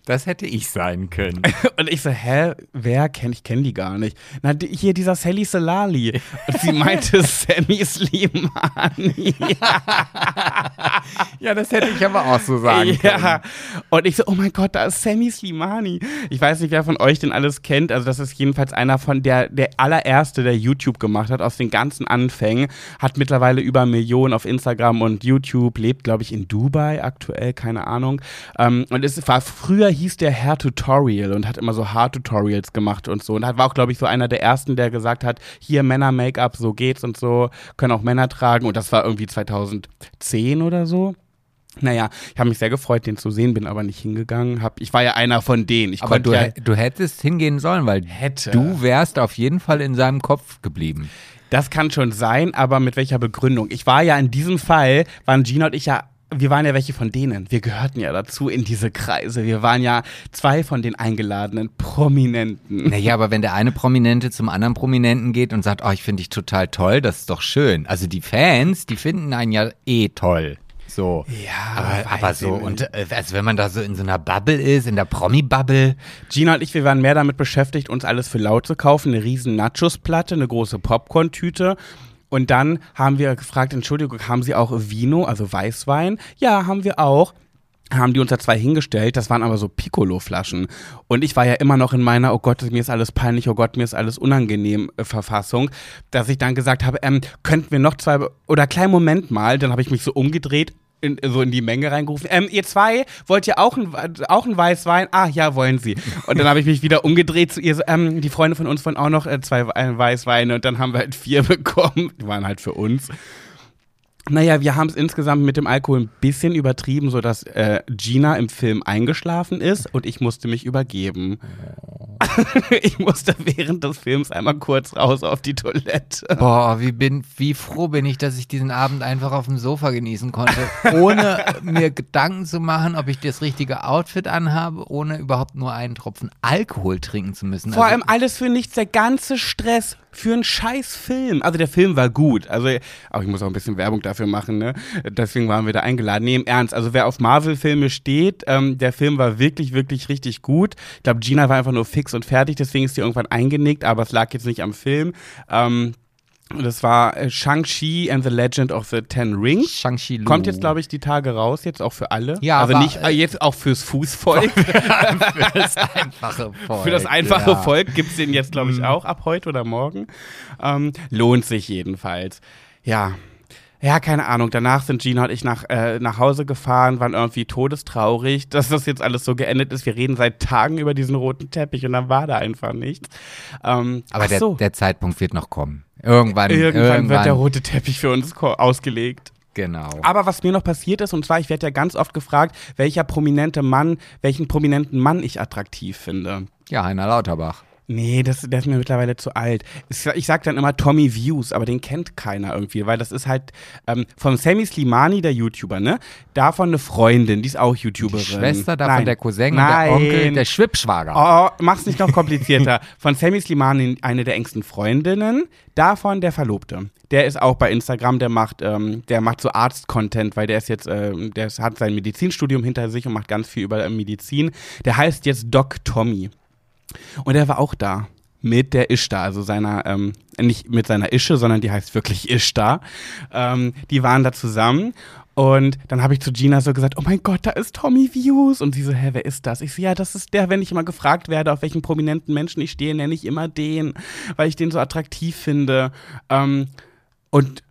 Das hätte ich sein können. Und ich so, hä, wer kennt, ich kenne die gar nicht. Na, die, hier dieser Sally Salali. Und sie meinte Sammy Slimani. ja, das hätte ich aber auch so sagen können. Ja, und ich so, oh mein Gott, da ist Sammy Slimani. Ich weiß nicht, wer von euch den alles kennt. Also das ist jedenfalls einer von der, der allererste, der YouTube gemacht hat, aus den ganzen Anfängen. Hat mittlerweile über Millionen auf Instagram und YouTube, lebt, glaube ich, in Dubai aktuell, keine Ahnung. Ähm, und ist, war früher hieß der Hair Tutorial und hat immer so Haartutorials gemacht und so. Und war auch, glaube ich, so einer der ersten, der gesagt hat, hier Männer-Make-up, so geht's und so, können auch Männer tragen. Und das war irgendwie 2010 oder so. Naja, ich habe mich sehr gefreut, den zu sehen, bin aber nicht hingegangen. Hab, ich war ja einer von denen. Ich Aber du, ja, du hättest hingehen sollen, weil Hätte. du wärst auf jeden Fall in seinem Kopf geblieben. Das kann schon sein, aber mit welcher Begründung? Ich war ja in diesem Fall, waren Gina und ich ja, wir waren ja welche von denen. Wir gehörten ja dazu in diese Kreise. Wir waren ja zwei von den eingeladenen Prominenten. Naja, aber wenn der eine Prominente zum anderen Prominenten geht und sagt, oh, ich finde dich total toll, das ist doch schön. Also die Fans, die finden einen ja eh toll. So. Ja, aber, aber so, und äh, also wenn man da so in so einer Bubble ist, in der Promi-Bubble, Gina und ich, wir waren mehr damit beschäftigt, uns alles für laut zu kaufen. Eine riesen Nachos-Platte, eine große Popcorn-Tüte. Und dann haben wir gefragt, Entschuldigung, haben Sie auch Vino, also Weißwein? Ja, haben wir auch. Haben die uns da zwei hingestellt, das waren aber so Piccolo-Flaschen. Und ich war ja immer noch in meiner, oh Gott, mir ist alles peinlich, oh Gott, mir ist alles unangenehm äh, Verfassung, dass ich dann gesagt habe, ähm, könnten wir noch zwei, oder kleinen Moment mal, dann habe ich mich so umgedreht, in, so in die Menge reingerufen. Ähm, ihr zwei, wollt ihr auch ein, auch ein Weißwein? Ah, ja, wollen sie. Und dann habe ich mich wieder umgedreht zu ihr, so, ähm, die Freunde von uns wollen auch noch äh, zwei äh, Weißweine und dann haben wir halt vier bekommen. Die waren halt für uns. Naja, wir haben es insgesamt mit dem Alkohol ein bisschen übertrieben, sodass äh, Gina im Film eingeschlafen ist und ich musste mich übergeben. ich musste während des Films einmal kurz raus auf die Toilette. boah, wie bin, wie froh bin ich, dass ich diesen Abend einfach auf dem Sofa genießen konnte, ohne mir Gedanken zu machen, ob ich das richtige Outfit anhabe, ohne überhaupt nur einen Tropfen Alkohol trinken zu müssen. Vor Also- allem alles für nichts, der ganze Stress für einen scheiß Film. Also der Film war gut. Also, auch ich muss auch ein bisschen Werbung dafür machen, ne? Deswegen waren wir da eingeladen. Nee, im Ernst. Also wer auf Marvel-Filme steht, ähm, der Film war wirklich, wirklich richtig gut. Ich glaube, Gina war einfach nur fix und fertig, deswegen ist sie irgendwann eingenickt, aber es lag jetzt nicht am Film. Ähm, das war äh, Shang-Chi and the Legend of the Ten Rings. Shang-Chi. Kommt jetzt, glaube ich, die Tage raus, jetzt auch für alle. Ja, also aber, nicht äh, jetzt auch fürs Fußvolk. für das einfache Volk. Für das einfache ja. Volk gibt's den jetzt, glaube ich, auch ab heute oder morgen. Ähm, lohnt sich jedenfalls. Ja. Ja, keine Ahnung. Danach sind Gina und ich nach, äh, nach Hause gefahren, waren irgendwie todestraurig, dass das jetzt alles so geendet ist. Wir reden seit Tagen über diesen roten Teppich und dann war da einfach nichts. Ähm, Aber der, so. der Zeitpunkt wird noch kommen. Irgendwann, irgendwann, irgendwann, wird der rote Teppich für uns ausgelegt. Genau. Aber was mir noch passiert ist, und zwar, ich werde ja ganz oft gefragt, welcher prominente Mann, welchen prominenten Mann ich attraktiv finde. Ja, Heiner Lauterbach. Nee, das, der ist mir mittlerweile zu alt. Ich, sag dann immer Tommy Views, aber den kennt keiner irgendwie, weil das ist halt ähm, von Sammy Slimani, der YouTuber, ne? Davon eine Freundin, die ist auch YouTuberin. Die Schwester, davon Nein. der Cousin Nein. der Onkel, der Schwippschwager. Oh, mach's nicht noch komplizierter. Von Sammy Slimani eine der engsten Freundinnen, davon der Verlobte. Der ist auch bei Instagram, der macht, ähm, der macht so Arzt-Content, weil der ist jetzt, ähm, der hat sein Medizinstudium hinter sich und macht ganz viel über äh, Medizin. Der heißt jetzt Doc Tommy. Und er war auch da. Mit der Ishtar, also seiner, ähm, nicht mit seiner Ische, sondern die heißt wirklich Ishtar. Ähm, die waren da zusammen und dann habe ich zu Gina so gesagt, oh mein Gott, da ist Tommy Views. Und sie so, hä, wer ist das? Ich so, ja, das ist der, wenn ich immer gefragt werde, auf welchen prominenten Menschen ich stehe, nenne ich immer den, weil ich den so attraktiv finde. Ähm, und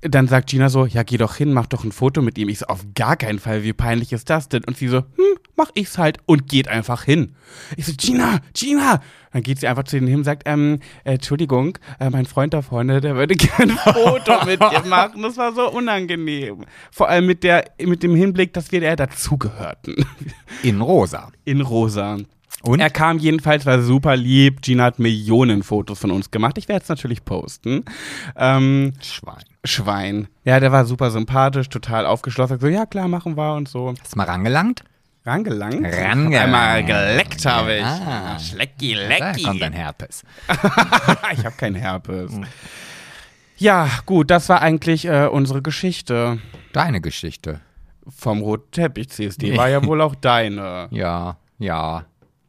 dann sagt Gina so, ja, geh doch hin, mach doch ein Foto mit ihm. Ich so, auf gar keinen Fall, wie peinlich ist das denn? Und sie so, hm, mach ich's halt und geht einfach hin. Ich so, Gina, Gina! Dann geht sie einfach zu denen hin und sagt, ähm, äh, Entschuldigung, äh, mein Freund da vorne, der würde gerne ein Foto mit dir machen. Das war so unangenehm. Vor allem mit der, mit dem Hinblick, dass wir ja dazugehörten. In rosa. In rosa. Und? Er kam jedenfalls, war super lieb. Gina hat Millionen Fotos von uns gemacht. Ich werde es natürlich posten. Ähm, Schwein. Schwein. Ja, der war super sympathisch, total aufgeschlossen. So, ja klar, machen wir und so. Hast du mal rangelangt? Rangelangt? Rangelangt. Einmal geleckt habe ich. Ah. Schlecki, Da lecki. kommt ein Herpes. ich habe keinen Herpes. Ja, gut, das war eigentlich äh, unsere Geschichte Deine Geschichte. vom roten Teppich CSD. War ja wohl auch deine. Ja, ja.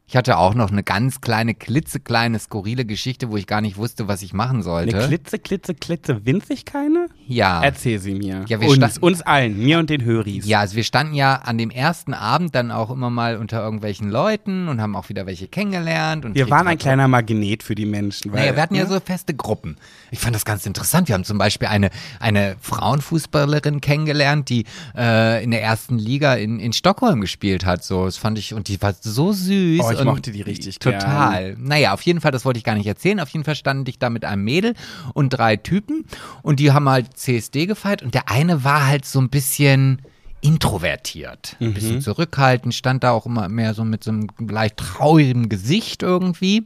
Ich hatte auch noch eine ganz kleine, klitzekleine, skurrile Geschichte, wo ich gar nicht wusste, was ich machen sollte. Eine klitze, klitze, klitze, winzig keine? Ja. Erzähl sie mir. Ja, wir uns, uns allen, mir und den Höris. Ja, also wir standen ja an dem ersten Abend dann auch immer mal unter irgendwelchen Leuten und haben auch wieder welche kennengelernt. Und Wir waren ein kleiner Magnet für die Menschen. Weil, Naja, wir hatten ja ne? so feste Gruppen. Ich fand das ganz interessant. Wir haben zum Beispiel eine, eine Frauenfußballerin kennengelernt, die äh, in der ersten Liga in, in Stockholm gespielt hat. So, das fand ich, und die war so süß. Oh, ich mochte die richtig Total. Naja, auf jeden Fall, das wollte ich gar nicht erzählen. Auf jeden Fall stand ich da mit einem Mädel und drei Typen und die haben halt CSD gefeiert und der eine war halt so ein bisschen introvertiert, ein bisschen zurückhaltend, stand da auch immer mehr so mit so einem leicht traurigen Gesicht irgendwie.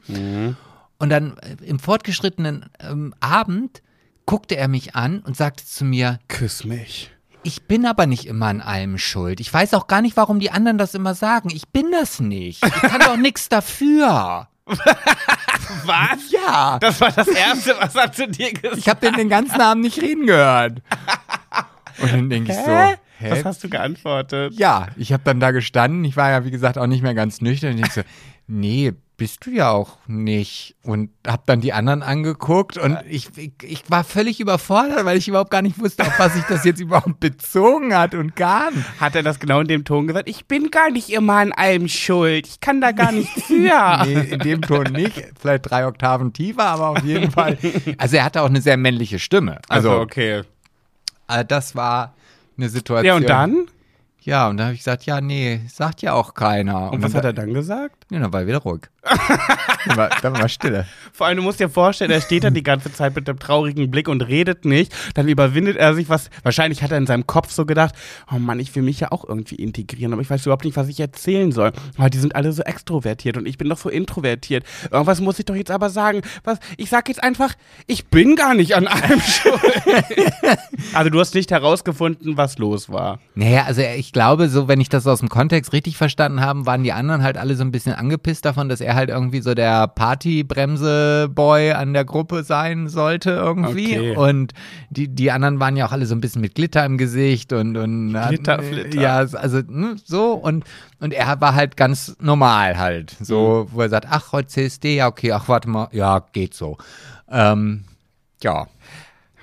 Und dann äh, im fortgeschrittenen ähm, Abend guckte er mich an und sagte zu mir, Küss mich. ich bin aber nicht immer an allem schuld. Ich weiß auch gar nicht, warum die anderen das immer sagen. Ich bin das nicht. Ich kann doch nichts dafür. Was? Ja. Das war das Erste, was er zu dir gesagt Ich habe den den ganzen Abend nicht reden gehört. Und dann denke ich so, hä? Was hast du geantwortet? Ja, ich habe dann da gestanden. Ich war ja, wie gesagt, auch nicht mehr ganz nüchtern. Und ich so, nee, bist du ja auch nicht. Und habe dann die anderen angeguckt und ich, ich, ich war völlig überfordert, weil ich überhaupt gar nicht wusste, auf was sich das jetzt überhaupt bezogen hat und gar nicht. Hat er das genau in dem Ton gesagt? Ich bin gar nicht immer an allem schuld. Ich kann da gar nichts für. Nee, in dem Ton nicht. Vielleicht drei Oktaven tiefer, aber auf jeden Fall. Also er hatte auch eine sehr männliche Stimme. Also, Also, okay. äh, das war eine Situation. Ja, und dann? Ja, und dann habe ich gesagt, ja, nee, sagt ja auch keiner. Und was hat er dann gesagt? Ja, dann war er wieder ruhig. dann, war, dann war Stille. Vor allem, du musst dir vorstellen, er steht da die ganze Zeit mit einem traurigen Blick und redet nicht. Dann überwindet er sich was. Wahrscheinlich hat er in seinem Kopf so gedacht, oh Mann, ich will mich ja auch irgendwie integrieren, aber ich weiß überhaupt nicht, was ich erzählen soll. Aber die sind alle so extrovertiert und ich bin doch so introvertiert. Irgendwas muss ich doch jetzt aber sagen. Was? Ich sag jetzt einfach, ich bin gar nicht an allem schuld. also du hast nicht herausgefunden, was los war. Naja, also ich glaube, so, wenn ich das aus dem Kontext richtig verstanden habe, waren die anderen halt alle so ein bisschen angepisst davon, dass er halt irgendwie so der Partybremse-Boy an der Gruppe sein sollte irgendwie. Okay. Und die, die anderen waren ja auch alle so ein bisschen mit Glitter im Gesicht und, und Glitter, Flitter. ja, also ne, so und und er war halt ganz normal halt, so, Mhm. wo er sagt, ach, heute CSD, ja, okay, ach, warte mal, ja, geht so. Ähm, ja.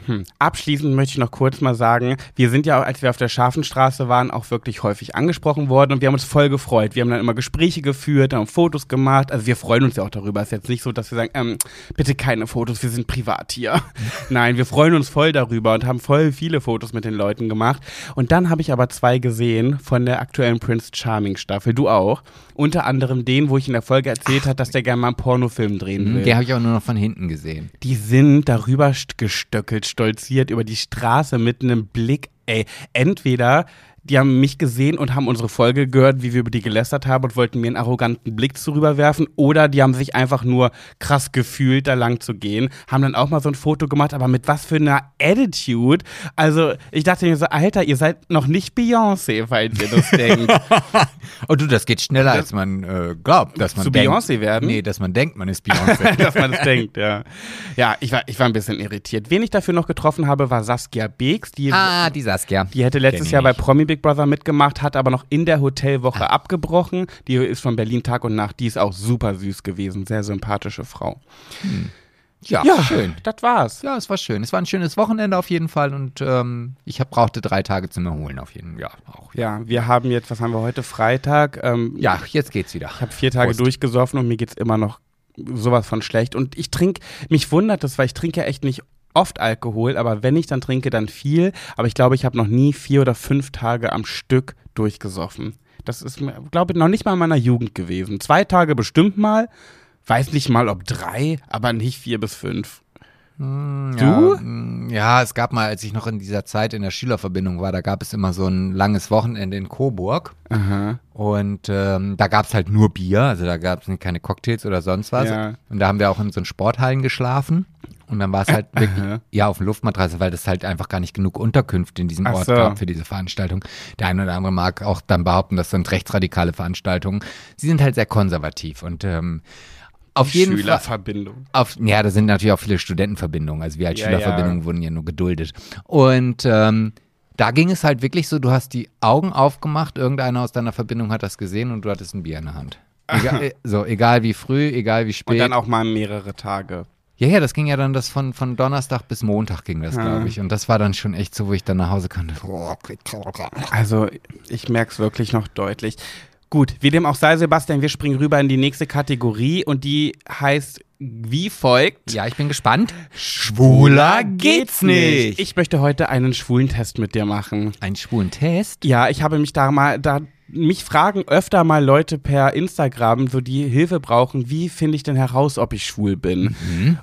Hm. Abschließend möchte ich noch kurz mal sagen, wir sind ja, als wir auf der Schafenstraße waren, auch wirklich häufig angesprochen worden und wir haben uns voll gefreut. Wir haben dann immer Gespräche geführt, haben Fotos gemacht. Also wir freuen uns ja auch darüber. Es ist jetzt nicht so, dass wir sagen, ähm, bitte keine Fotos, wir sind privat hier. Nein, wir freuen uns voll darüber und haben voll viele Fotos mit den Leuten gemacht. Und dann habe ich aber zwei gesehen von der aktuellen Prince Charming Staffel. Du auch. Unter anderem den, wo ich in der Folge erzählt habe, dass der gerne mal einen Pornofilm drehen will. Den habe ich auch nur noch von hinten gesehen. Die sind darüber st- gestöckelt, stolziert über die Straße mit einem Blick. Ey, entweder die haben mich gesehen und haben unsere Folge gehört, wie wir über die gelästert haben und wollten mir einen arroganten Blick zurüberwerfen, oder die haben sich einfach nur krass gefühlt, da lang zu gehen, haben dann auch mal so ein Foto gemacht, aber mit was für einer Attitude. Also, ich dachte mir so, Alter, ihr seid noch nicht Beyoncé, falls ihr das denkt. Oh du, das geht schneller, als man äh, glaubt, dass man Zu. Beyoncé werden? Nee, dass man denkt, man ist Beyoncé. dass man es denkt, ja. Ja, ich war, ich war ein bisschen irritiert. Wen ich dafür noch getroffen habe, war Saskia Beeks, die ah, die Saskia. Die hätte letztes Jahr bei. Promi Big Brother mitgemacht, hat aber noch in der Hotelwoche abgebrochen. Die ist von Berlin Tag und Nacht. Die ist auch super süß gewesen. Sehr sympathische Frau. Ja, schön. Das war's. Ja, es war schön. Es war ein schönes Wochenende auf jeden Fall und ähm, ich hab, brauchte drei Tage zum Erholen auf jeden Fall. Ja, auch. Ja, wir haben jetzt, was haben wir heute? Freitag. Ähm, Ja, jetzt geht's wieder. Ich habe vier Tage Prost. durchgesoffen und mir geht's immer noch sowas von schlecht. Und ich trinke, mich wundert das, weil ich trinke ja echt nicht oft Alkohol, aber wenn ich dann trinke, dann viel. Aber ich glaube, ich habe noch nie vier oder fünf Tage am Stück durchgesoffen. Das ist, glaube ich, noch nicht mal in meiner Jugend gewesen. Zwei Tage bestimmt mal. Weiß nicht mal, ob drei, aber nicht vier bis fünf. Ja, Du? mm, Ja, es gab mal, als ich noch in dieser Zeit in der Schülerverbindung war, da gab es immer so ein langes Wochenende in Coburg. Aha. Und ähm, da gab es halt nur Bier, also da gab es keine Cocktails oder sonst was. Ja. Und da haben wir auch in so einen Sporthallen geschlafen. Und dann war es halt wirklich, ja, auf Luftmatratze, weil das halt einfach gar nicht genug Unterkünfte in diesem Ach Ort so. gab für diese Veranstaltung. Der eine oder andere mag auch dann behaupten, das sind rechtsradikale Veranstaltungen. Sie sind halt sehr konservativ und ähm, auf jeden Fall. Schülerverbindung. Auf, ja, da sind natürlich auch viele Studentenverbindungen. Also wir als Ja, Schülerverbindungen ja. wurden ja nur geduldet. Und ähm, da ging es halt wirklich so, du hast die Augen aufgemacht, irgendeiner aus deiner Verbindung hat das gesehen und du hattest ein Bier in der Hand. Egal, äh, so, egal wie früh, egal wie Und spät. dann auch mal mehrere Tage. Ja, ja, das ging ja dann das von, von Donnerstag bis Montag ging das, Ja. glaube ich. Und das war dann schon echt so, wo ich dann nach Hause kam. Also, ich merke es wirklich noch deutlich. Gut, wie dem auch sei, Sebastian, wir springen rüber in die nächste Kategorie und die heißt wie folgt. Ja, ich bin gespannt. Schwuler Ich möchte heute einen schwulen Test mit dir machen. Einen schwulen Test? Ja, ich habe mich da mal, da mich fragen öfter mal Leute per Instagram, so die Hilfe brauchen, wie finde ich denn heraus, ob ich schwul bin?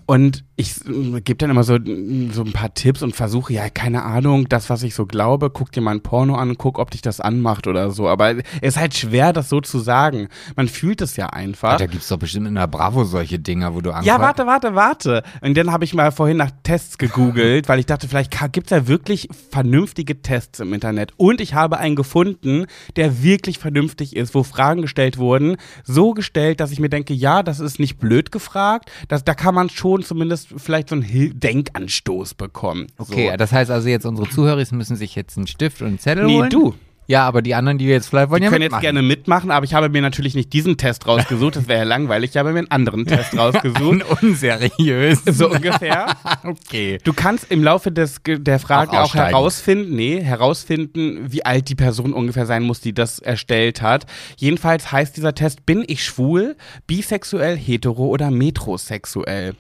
Und ich gebe dann immer so, so ein paar Tipps und versuche, ja, keine Ahnung, das, was ich so glaube, guck dir mal ein Porno an, guck, ob dich das anmacht oder so. Aber es ist halt schwer, das so zu sagen. Man fühlt es ja einfach. Da gibt's doch bestimmt in der Bravo solche Dinger, wo du Angst Ja, warte, warte, warte. Und dann habe ich mal vorhin nach Tests gegoogelt, weil ich dachte, vielleicht gibt es ja wirklich vernünftige Tests im Internet. Und ich habe einen gefunden, der wirklich vernünftig ist, wo Fragen gestellt wurden, so gestellt, dass ich mir denke, ja, das ist nicht blöd gefragt. Das, da kann man schon zumindest vielleicht so einen Denkanstoß bekommen. Okay, so. das heißt also jetzt, unsere Zuhörer müssen sich jetzt einen Stift und einen Zettel Nee, holen? du. Ja, aber die anderen, die wir jetzt vielleicht wollen, Die ja können mitmachen. jetzt gerne mitmachen, aber ich habe mir natürlich nicht diesen Test rausgesucht, das wäre ja langweilig. Ich habe mir einen anderen Test rausgesucht. unseriös. So ungefähr. okay. Du kannst im Laufe des, der Frage Auch auch, herausfinden, nee, herausfinden, wie alt die Person ungefähr sein muss, die das erstellt hat. Jedenfalls heißt dieser Test, bin ich schwul, bisexuell, hetero oder metrosexuell?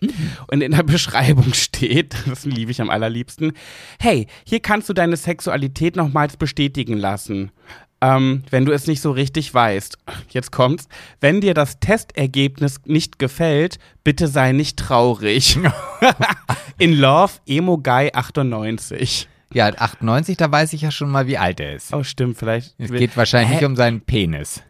Und in der Beschreibung steht, das liebe ich am allerliebsten, hey, hier kannst du deine Sexualität nochmals bestätigen lassen. Ähm, wenn du es nicht so richtig weißt. Jetzt kommt's. Wenn dir das Testergebnis nicht gefällt, bitte sei nicht traurig. In Love, Emo Guy 98. Ja, 98, da weiß ich ja schon mal, wie alt er ist. Oh, stimmt, vielleicht. Es geht wahrscheinlich Hä? um seinen Penis.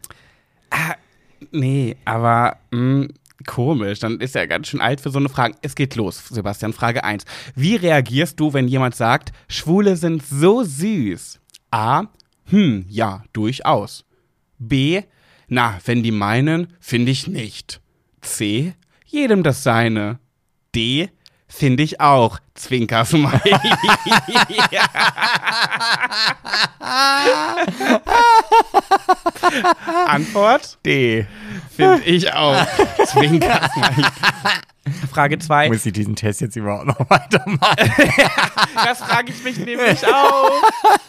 Nee, aber mh, komisch. Dann ist er ganz schön alt für so eine Frage. Es geht los, Sebastian. Frage 1. Wie reagierst du, wenn jemand sagt, Schwule sind so süß? A. Hm, ja, durchaus. B. Na, wenn die meinen, finde ich nicht. C. Jedem das seine. D. Finde ich auch. Zwinkersmiley. Antwort? D. Finde ich auch. Zwinkersmiley. Frage 2. Muss ich diesen Test jetzt überhaupt noch weitermachen? Das frage ich mich nämlich auch.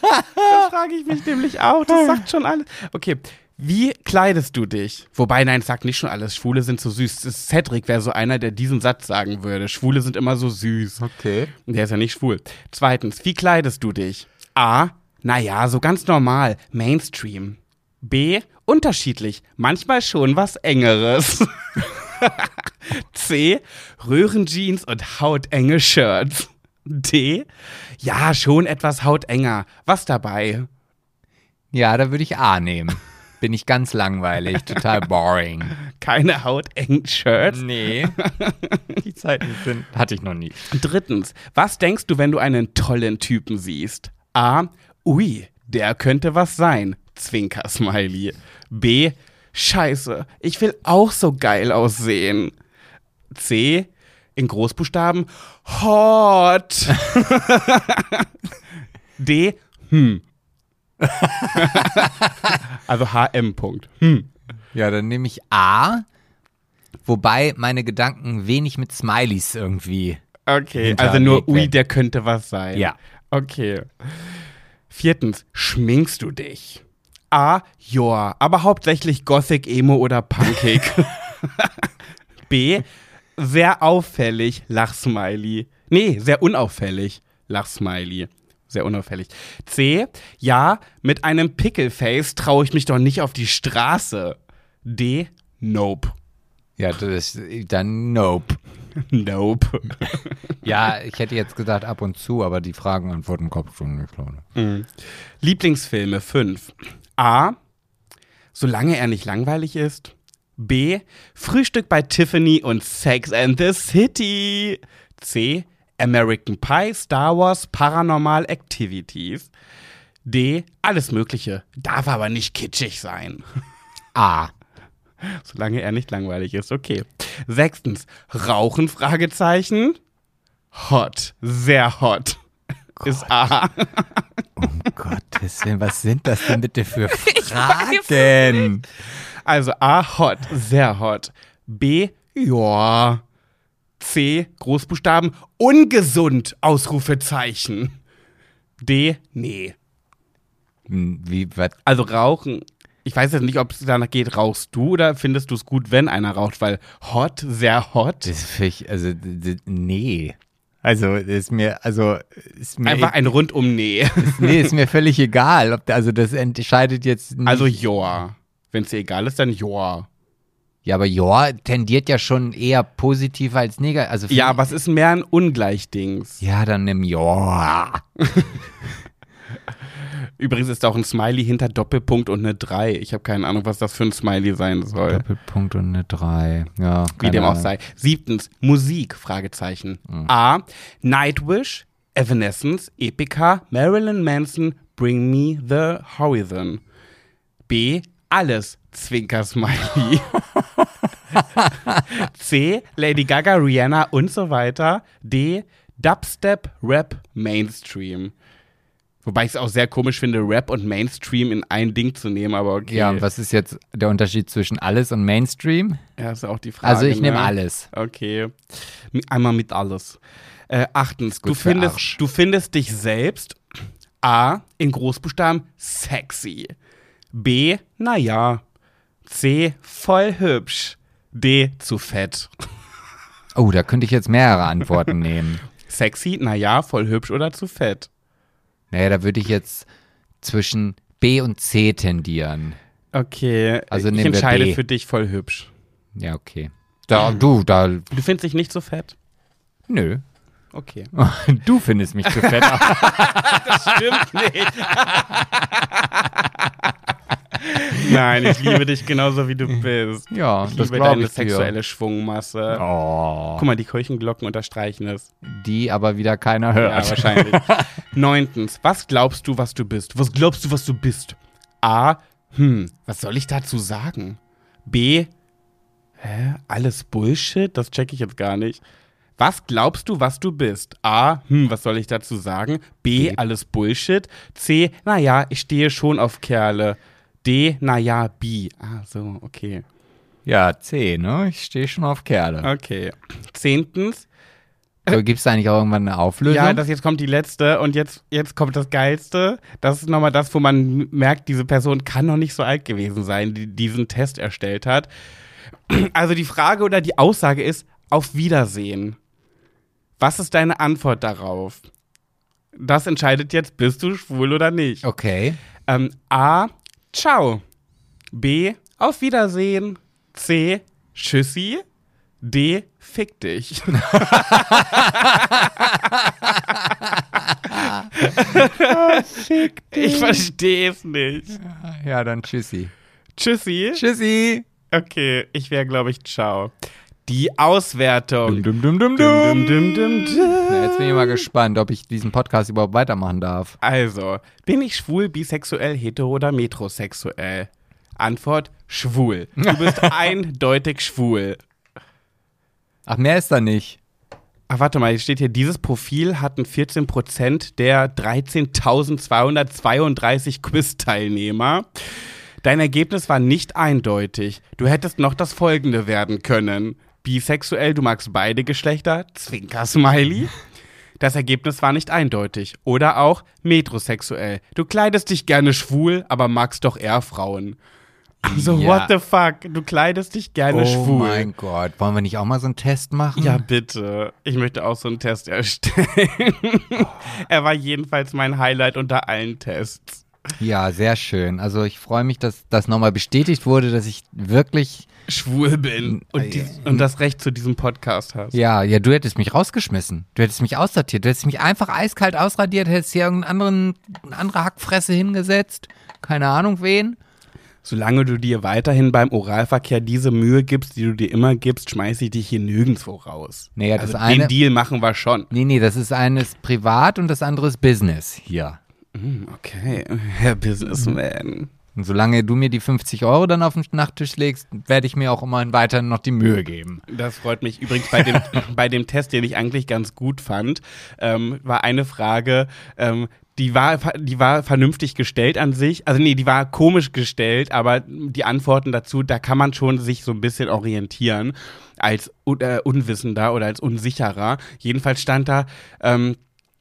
Das frage ich mich nämlich auch. Das sagt schon alles. Okay. Wie kleidest du dich? Wobei, nein, es sagt nicht schon alles. Schwule sind so süß. Cedric wäre so einer, der diesen Satz sagen würde. Schwule sind immer so süß. Okay. Der ist ja nicht schwul. Zweitens, wie kleidest du dich? A. Naja, so ganz normal. Mainstream. B. Unterschiedlich. Manchmal schon was Engeres. C. Röhrenjeans und hautenge Shirts. D. Ja, schon etwas hautenger. Was dabei? Ja, da würde ich A nehmen. Bin ich ganz langweilig, total boring. Keine hautengen Shirts. Nee. Die Zeiten sind, hatte ich noch nie. Drittens, was denkst du, wenn du einen tollen Typen siehst? A. Ui, der könnte was sein. Zwinker-Smiley. B. Scheiße, ich will auch so geil aussehen. C. In Großbuchstaben. Hot. D. Hm. also HM. Punkt. Hm. Ja, dann nehme ich A. Wobei meine Gedanken wenig mit Smileys irgendwie. Okay, also nur Ui, der könnte was sein. Ja. Okay. Viertens, schminkst du dich? A, joa, aber hauptsächlich Gothic, Emo oder Punkig. B, sehr auffällig, Lachsmiley. Nee, sehr unauffällig, Lachsmiley. Sehr unauffällig. C, ja, mit einem Pickelface traue ich mich doch nicht auf die Straße. D, nope. Ja, das dann Nope. Nope. Ja, ich hätte jetzt gesagt ab und zu, aber die Fragen antworten Kopf schon nicht, glaube ich. Lieblingsfilme 5. A. Solange er nicht langweilig ist. B. Frühstück bei Tiffany und Sex and the City. C. American Pie, Star Wars, Paranormal Activities. D. Alles Mögliche. Darf aber nicht kitschig sein. A. Solange er nicht langweilig ist. Okay. Sechstens. Rauchen? Fragezeichen. Hot. Sehr hot. Ist A. Um Gottes Willen, was sind das denn bitte für Fragen? Also A, hot, sehr hot. B, ja. C, Großbuchstaben, ungesund, Ausrufezeichen. D, nee. Hm, Wie, was? Also rauchen, ich weiß jetzt nicht, ob es danach geht, rauchst du oder findest du es gut, wenn einer raucht, weil hot, sehr hot. Das finde ich, also, nee. Also, ist mir, also, ist mir, Einfach ein rundum Nee. nee, ist mir völlig egal. Ob, also, das entscheidet jetzt nicht. Also joa. Wenn es dir egal ist, dann joa. Ja, aber ja, tendiert ja schon eher positiv als negativ. Also, Ja, aber es ist mehr ein Ungleichdings. Ja, dann nimm ja. Übrigens ist da auch ein Smiley hinter Doppelpunkt und eine 3. Ich habe keine Ahnung, was das für ein Smiley sein soll. Doppelpunkt und eine 3. Ja, Wie dem auch sei. Siebtens, Musik, Fragezeichen. A. Nightwish, Evanescence, Epica, Marilyn Manson, Bring Me the Horizon. B. Alles, Zwinker-Smiley. C. Lady Gaga, Rihanna und so weiter. D. Dubstep, Rap, Mainstream. Wobei ich es auch sehr komisch finde, Rap und Mainstream in ein Ding zu nehmen, aber okay. Ja, und was ist jetzt der Unterschied zwischen alles und Mainstream? Ja, ist auch die Frage. Also, ich nehme ne? alles. Okay. Einmal mit alles. Äh, achtens, du findest, Arsch. du findest dich selbst A. in Großbuchstaben sexy. B. Naja. C. Voll hübsch. D. Zu fett. Oh, da könnte ich jetzt mehrere Antworten nehmen. Sexy, naja, voll hübsch oder zu fett. Naja, da würde ich jetzt zwischen B und C tendieren. Okay, Also ich entscheide für dich voll hübsch. Ja, okay. Da, du, da, Du findest dich nicht so fett? nö. Okay. Du findest mich zu fett. Stimmt nicht. Nein, ich liebe dich genauso wie du bist. ja, Ich das liebe deine ich dir. sexuelle Schwungmasse. Oh, Guck mal, die Kirchenglocken unterstreichen es. die aber wieder keiner Ja, hört. wahrscheinlich. Neuntens, was glaubst du, was du bist? Was glaubst du, was du bist? A, hm, was soll ich dazu sagen? B, hä, alles Bullshit? Das check ich jetzt gar nicht. Was glaubst du, was du bist? A, hm, was soll ich dazu sagen? B, B. alles Bullshit. C, naja, ich stehe schon auf Kerle. D, naja, B. Ah, so, okay. Ja, C, ne? Ich stehe schon auf Kerle. Okay. Zehntens, So, Gibt es da eigentlich auch irgendwann eine Auflösung? Ja, das jetzt kommt die letzte und jetzt, jetzt kommt das Geilste. Das ist nochmal das, wo man merkt, diese Person kann noch nicht so alt gewesen sein, die diesen Test erstellt hat. Also die Frage oder die Aussage ist, auf Wiedersehen. Was ist deine Antwort darauf? Das entscheidet jetzt, bist du schwul oder nicht. okay. Ähm, A, ciao. B, auf Wiedersehen. C, tschüssi. D, fick dich. Fick Ich verstehe es nicht. Ja, dann tschüssi. Tschüssi. Tschüssi. Okay, ich wäre, glaube ich, ciao. Die Auswertung. Dum, dum, dum, Dum, dum, dum. Na, jetzt bin ich mal gespannt, ob ich diesen Podcast überhaupt weitermachen darf. Also, bin ich schwul, bisexuell, hetero oder metrosexuell? Antwort: schwul. Du bist eindeutig schwul. Ach, mehr ist da nicht. Ach, warte mal, hier steht hier, dieses Profil hatten 14% der 13.232 Quiz-Teilnehmer. Dein Ergebnis war nicht eindeutig. Du hättest noch das folgende werden können. Bisexuell, du magst beide Geschlechter, Zwinker-Smiley. Das Ergebnis war nicht eindeutig. Oder auch metrosexuell. Du kleidest dich gerne schwul, aber magst doch eher Frauen. Also, Ja. what the fuck? Du kleidest dich gerne oh schwul. mein Gott. Wollen wir nicht auch mal so einen Test machen? Ja, bitte. Ich möchte auch so einen Test erstellen. er war jedenfalls mein Highlight unter allen Tests. Ja, sehr schön. Also ich freue mich, dass das nochmal bestätigt wurde, dass ich wirklich. Schwul bin und, die, und das Recht zu diesem Podcast hast. Ja, ja, du hättest mich rausgeschmissen. Du hättest mich aussortiert. Du hättest mich einfach eiskalt ausradiert, hättest hier irgendeinen anderen, eine andere Hackfresse hingesetzt. Keine Ahnung wen. Solange du dir weiterhin beim Oralverkehr diese Mühe gibst, die du dir immer gibst, schmeiße ich dich hier nirgendwo raus. Naja, das also eine- den Deal machen wir schon. Nee, nee, das ist eines privat und das andere ist Business hier. Hm, Okay, Herr Businessman. Und solange du mir die 50 Euro dann auf den Nachttisch legst, werde ich mir auch immer weiterhin noch die Mühe geben. Das freut mich. Übrigens bei dem, bei dem Test, den ich eigentlich ganz gut fand, ähm, war eine Frage, ähm, die war, die war vernünftig gestellt an sich. Also nee, die war komisch gestellt, aber die Antworten dazu, da kann man schon sich so ein bisschen orientieren als äh, Unwissender oder als Unsicherer. Jedenfalls stand da, ähm,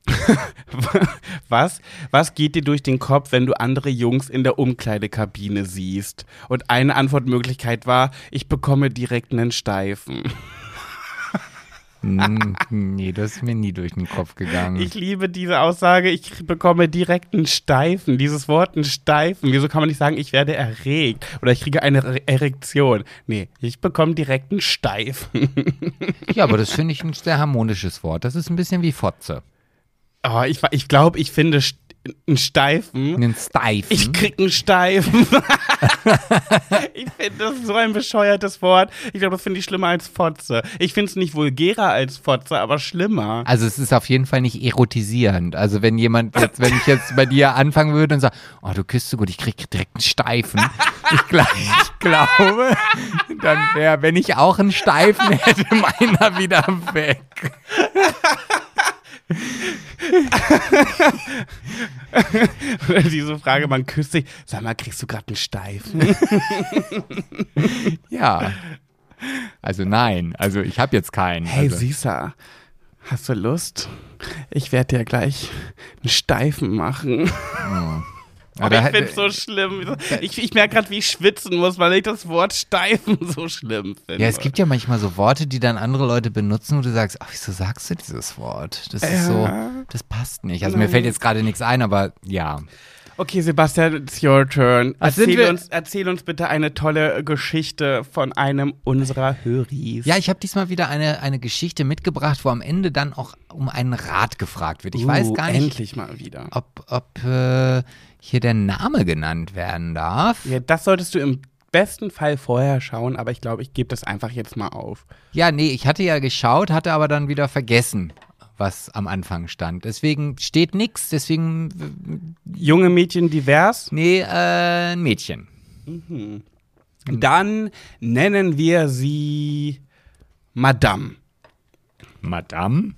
was? Was geht dir durch den Kopf, wenn du andere Jungs in der Umkleidekabine siehst? Und eine Antwortmöglichkeit war, ich bekomme direkt einen Steifen. Hm, nee, das ist mir nie durch den Kopf gegangen. Ich liebe diese Aussage, ich bekomme direkt einen Steifen. Dieses Wort einen Steifen. Wieso kann man nicht sagen, ich werde erregt oder ich kriege eine Erektion? Nee, ich bekomme direkt einen Steifen. Ja, aber das finde ich ein sehr harmonisches Wort. Das ist ein bisschen wie Fotze. Oh, ich ich glaube, ich finde einen Steifen. Einen Steifen. Ich krieg einen Steifen. ich finde das so ein bescheuertes Wort. Ich glaube, das finde ich schlimmer als Fotze. Ich finde es nicht vulgärer als Fotze, aber schlimmer. Also es ist auf jeden Fall nicht erotisierend. Also wenn jemand jetzt, wenn ich jetzt bei dir anfangen würde und sage, oh, du küsst so gut, ich krieg direkt einen Steifen. Ich, glaub, ich glaube, dann wäre, wenn ich auch einen Steifen hätte, meiner wieder weg. Diese Frage, man küsst sich. Sag mal, kriegst du gerade einen Steifen? ja. Also nein, also ich habe jetzt keinen. Hey also. Sisa, hast du Lust? Ich werde dir gleich einen Steifen machen. Oh. Oh, ich finde es so schlimm. Ich, ich merke gerade, wie ich schwitzen muss, weil ich das Wort steifen so schlimm finde. Ja, es gibt ja manchmal so Worte, die dann andere Leute benutzen, wo du sagst, ach, wieso sagst du dieses Wort? Das ist ja. so, das passt nicht. Also Nein. mir fällt jetzt gerade nichts ein, aber ja. Okay, Sebastian, it's your turn. Erzähl uns, erzähl uns bitte eine tolle Geschichte von einem unserer Höris. Ja, ich habe diesmal wieder eine, eine Geschichte mitgebracht, wo am Ende dann auch um einen Rat gefragt wird. Ich uh, weiß gar nicht. Endlich mal wieder. Ob, ob äh, hier der Name genannt werden darf. Ja, das solltest du im besten Fall vorher schauen, aber ich glaube, ich gebe das einfach jetzt mal auf. Ja, nee, ich hatte ja geschaut, hatte aber dann wieder vergessen, was am Anfang stand. Deswegen steht nichts, deswegen. Junge Mädchen divers? Nee, äh, ein Mädchen. Mhm. Dann nennen wir sie Madame. Madame?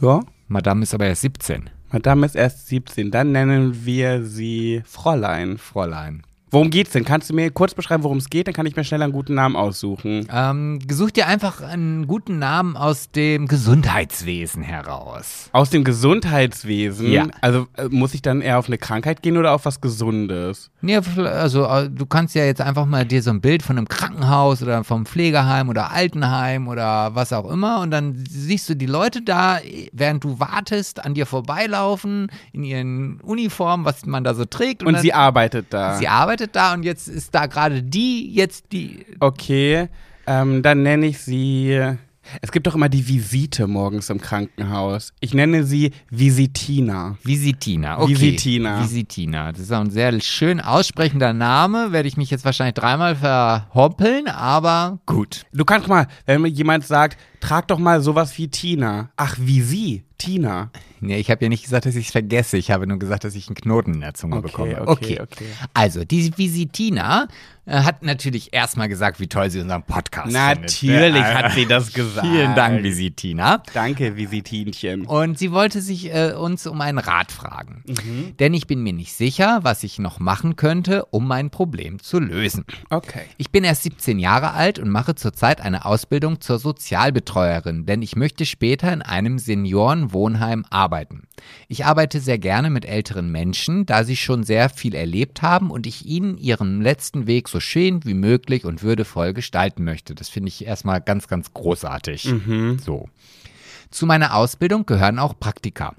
Ja. Madame ist aber erst 17. Madame ist erst 17. Dann nennen wir sie Fräulein. Fräulein. Worum geht's denn? Kannst du mir kurz beschreiben, worum es geht? Dann kann ich mir schnell einen guten Namen aussuchen. Ähm, such dir einfach einen guten Namen aus dem Gesundheitswesen heraus. Aus dem Gesundheitswesen? Ja. Also äh, muss ich dann eher auf eine Krankheit gehen oder auf was Gesundes? Nee, also äh, du kannst ja jetzt einfach mal dir so ein Bild von einem Krankenhaus oder vom Pflegeheim oder Altenheim oder was auch immer und dann siehst du die Leute da, während du wartest, an dir vorbeilaufen in ihren Uniformen, was man da so trägt. Und, und sie arbeitet da. Sie arbeitet arbeitet da und jetzt ist da gerade die, jetzt die. Okay, ähm, dann nenne ich sie. Es gibt doch immer die Visite morgens im Krankenhaus. Ich nenne sie Visitina. Visitina, okay. Visitina. Visitina. Das ist auch ein sehr schön aussprechender Name. Werde ich mich jetzt wahrscheinlich dreimal verhoppeln, aber gut. Du kannst mal, wenn mir jemand sagt, trag doch mal sowas wie Tina. Ach, wie sie? Tina. Nee, ich habe ja nicht gesagt, dass ich es vergesse. Ich habe nur gesagt, dass ich einen Knoten in der Zunge okay, bekomme. Okay, okay, okay. Also, die Visitina äh, hat natürlich erstmal gesagt, wie toll sie unseren Podcast natürlich findet. Natürlich hat sie das gesagt. Vielen Dank, Visitina. Danke, Visitinchen. Und sie wollte sich äh, uns um einen Rat fragen. Mhm. Denn ich bin mir nicht sicher, was ich noch machen könnte, um mein Problem zu lösen. Okay. Ich bin erst 17 Jahre alt und mache zurzeit eine Ausbildung zur Sozialbetreuerin, denn ich möchte später in einem Seniorenwohnheim arbeiten. Ich arbeite sehr gerne mit älteren Menschen, da sie schon sehr viel erlebt haben und ich ihnen ihren letzten Weg so schön wie möglich und würdevoll gestalten möchte. Das finde ich erstmal ganz, ganz großartig. Mhm. So. Zu meiner Ausbildung gehören auch Praktika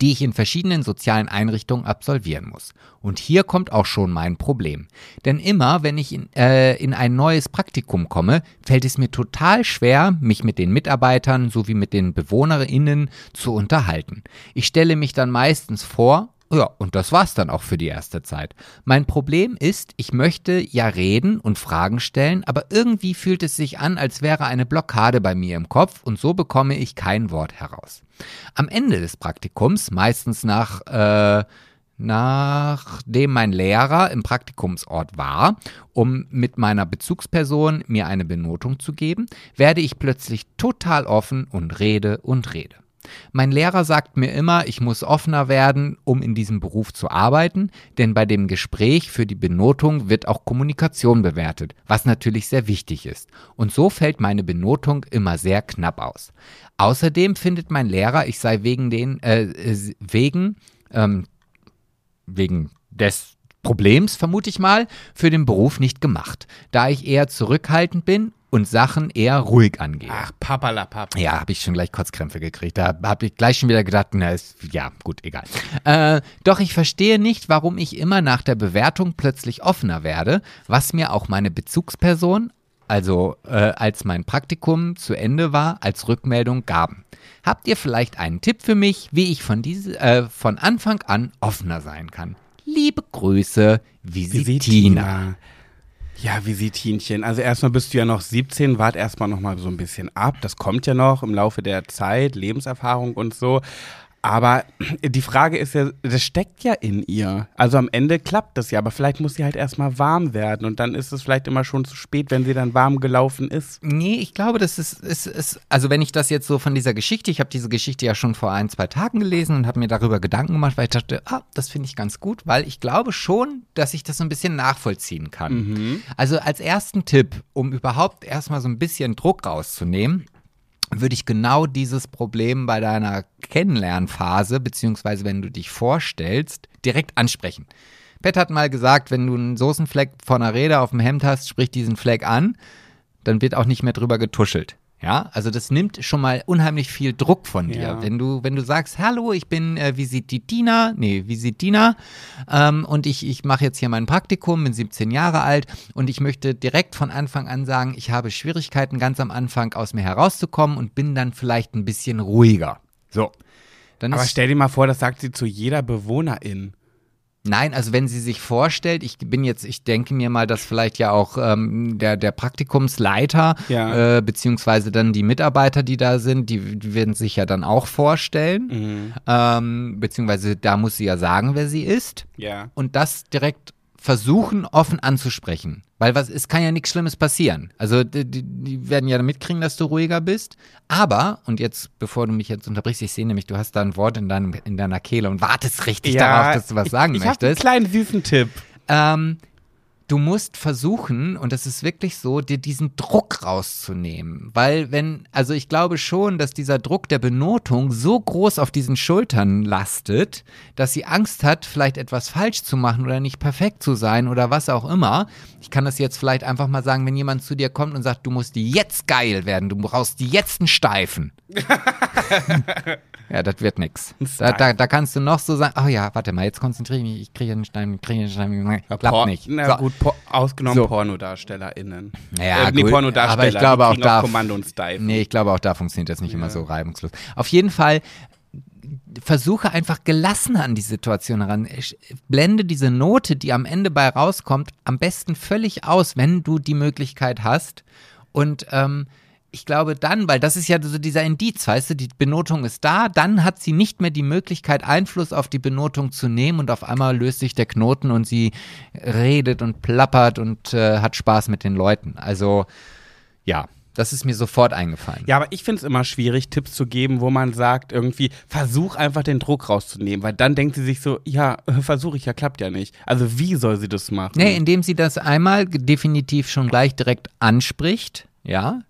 die ich in verschiedenen sozialen Einrichtungen absolvieren muss. Und hier kommt auch schon mein Problem. Denn immer, wenn ich in, äh, in ein neues Praktikum komme, fällt es mir total schwer, mich mit den Mitarbeitern sowie mit den BewohnerInnen zu unterhalten. Ich stelle mich dann meistens vor ja, und das war's dann auch für die erste Zeit. Mein Problem ist, ich möchte ja reden und Fragen stellen, aber irgendwie fühlt es sich an, als wäre eine Blockade bei mir im Kopf und so bekomme ich kein Wort heraus. Am Ende des Praktikums, meistens nach, äh, nachdem mein Lehrer im Praktikumsort war, um mit meiner Bezugsperson mir eine Benotung zu geben, werde ich plötzlich total offen und rede und rede. Mein Lehrer sagt mir immer, ich muss offener werden, um in diesem Beruf zu arbeiten, denn bei dem Gespräch für die Benotung wird auch Kommunikation bewertet, was natürlich sehr wichtig ist. Und so fällt meine Benotung immer sehr knapp aus. Außerdem findet mein Lehrer, ich sei wegen den, äh, wegen, ähm, wegen des Problems, vermute ich mal, für den Beruf nicht gemacht, da ich eher zurückhaltend bin und Sachen eher ruhig angehe. Ach, papalapap. Ja, habe ich schon gleich Kotzkrämpfe gekriegt. Da habe ich gleich schon wieder gedacht, na, ist, ja, gut, egal. Äh, doch ich verstehe nicht, warum ich immer nach der Bewertung plötzlich offener werde, was mir auch meine Bezugsperson, also äh, als mein Praktikum zu Ende war, als Rückmeldung gaben. Habt ihr vielleicht einen Tipp für mich, wie ich von, diese, äh, von Anfang an offener sein kann? Liebe Grüße, Visitina. Visitina. Ja, Visitinchen. Also erstmal bist du ja noch 17, wart erstmal noch mal so ein bisschen ab. Das kommt ja noch im Laufe der Zeit, Lebenserfahrung und so. Aber die Frage ist ja, das steckt ja in ihr. Also am Ende klappt das ja, aber vielleicht muss sie halt erstmal warm werden und dann ist es vielleicht immer schon zu spät, wenn sie dann warm gelaufen ist. Nee, ich glaube, das ist, ist, ist also wenn ich das jetzt so von dieser Geschichte, ich habe diese Geschichte ja schon vor ein, zwei Tagen gelesen und habe mir darüber Gedanken gemacht, weil ich dachte, ah, das finde ich ganz gut, weil ich glaube schon, dass ich das so ein bisschen nachvollziehen kann. Mhm. Also als ersten Tipp, um überhaupt erstmal so ein bisschen Druck rauszunehmen, würde ich genau dieses Problem bei deiner Kennenlernphase, beziehungsweise wenn du dich vorstellst, direkt ansprechen. Pet hat mal gesagt, wenn du einen Soßenfleck von einer Rede auf dem Hemd hast, sprich diesen Fleck an, dann wird auch nicht mehr drüber getuschelt. Ja, also das nimmt schon mal unheimlich viel Druck von dir. Ja. Wenn du, wenn du sagst, hallo, ich bin äh, Visitina, nee, Visitina, ähm, und ich, ich mache jetzt hier mein Praktikum, bin 17 Jahre alt und ich möchte direkt von Anfang an sagen, ich habe Schwierigkeiten ganz am Anfang aus mir herauszukommen und bin dann vielleicht ein bisschen ruhiger. So. Dann Aber stell dir mal vor, das sagt sie zu jeder Bewohnerin. Nein, also wenn sie sich vorstellt, ich bin jetzt, ich denke mir mal, dass vielleicht ja auch ähm, der, der Praktikumsleiter, Ja. äh, beziehungsweise dann die Mitarbeiter, die da sind, die, die werden sich ja dann auch vorstellen. Mhm. Ähm, beziehungsweise da muss sie ja sagen, wer sie ist. Ja. Und das direkt versuchen, offen anzusprechen. Weil was, es kann ja nichts Schlimmes passieren. Also die, die, werden ja mitkriegen, dass du ruhiger bist. Aber, und jetzt, bevor du mich jetzt unterbrichst, ich sehe nämlich, du hast da ein Wort in, deinem, in deiner Kehle und wartest richtig darauf, dass du was sagen ich, ich hab einen möchtest. kleinen süßen Tipp. Ähm, du musst versuchen, und das ist wirklich so, dir diesen Druck rauszunehmen. Weil wenn, also ich glaube schon, dass dieser Druck der Benotung so groß auf diesen Schultern lastet, dass sie Angst hat, vielleicht etwas falsch zu machen oder nicht perfekt zu sein oder was auch immer. Ich kann das jetzt vielleicht einfach mal sagen, wenn jemand zu dir kommt und sagt, du musst jetzt geil werden, du brauchst jetzt einen Steifen. Ja, das wird nix. Da, da, da kannst du noch so sagen, oh ja, warte mal, jetzt konzentriere ich mich, ich kriege einen Stein, kriege einen Stein, klappt nicht. Na So. gut, po ausgenommen So. PornodarstellerInnen. Ja, äh, nee, gut, Pornodarsteller, aber ich glaube auch da- Kommando und Steifen. Nee, ich glaube auch da funktioniert das nicht immer so reibungslos. Auf jeden Fall versuche einfach gelassen an die Situation heran. Ich Blende diese Note, die am Ende bei rauskommt, am besten völlig aus, wenn du die Möglichkeit hast. Und ähm, ich glaube dann, weil das ist ja so dieser Indiz, weißt du, die Benotung ist da, dann hat sie nicht mehr die Möglichkeit, Einfluss auf die Benotung zu nehmen und auf einmal löst sich der Knoten und sie redet und plappert und äh, hat Spaß mit den Leuten. Also ja, das ist mir sofort eingefallen. Ja, aber ich finde es immer schwierig, Tipps zu geben, wo man sagt, irgendwie, versuch einfach den Druck rauszunehmen, weil dann denkt sie sich so, ja, versuche ich ja, klappt ja nicht. Also wie soll sie das machen? Nee, indem sie das einmal definitiv schon gleich direkt anspricht, ja.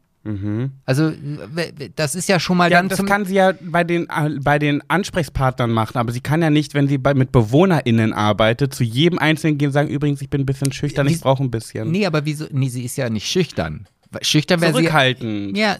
Also, w- w- das ist ja schon mal Mhm. ja, dann das kann sie ja bei den, äh, bei den Ansprechpartnern machen, aber sie kann ja nicht, wenn sie bei, mit BewohnerInnen arbeitet, zu jedem Einzelnen gehen und sagen, übrigens, ich bin ein bisschen schüchtern, ich Wie- brauche ein bisschen. nee, aber wieso? Nee, sie ist ja nicht schüchtern. Schüchtern wäre sie. Zurückhaltend. Ja,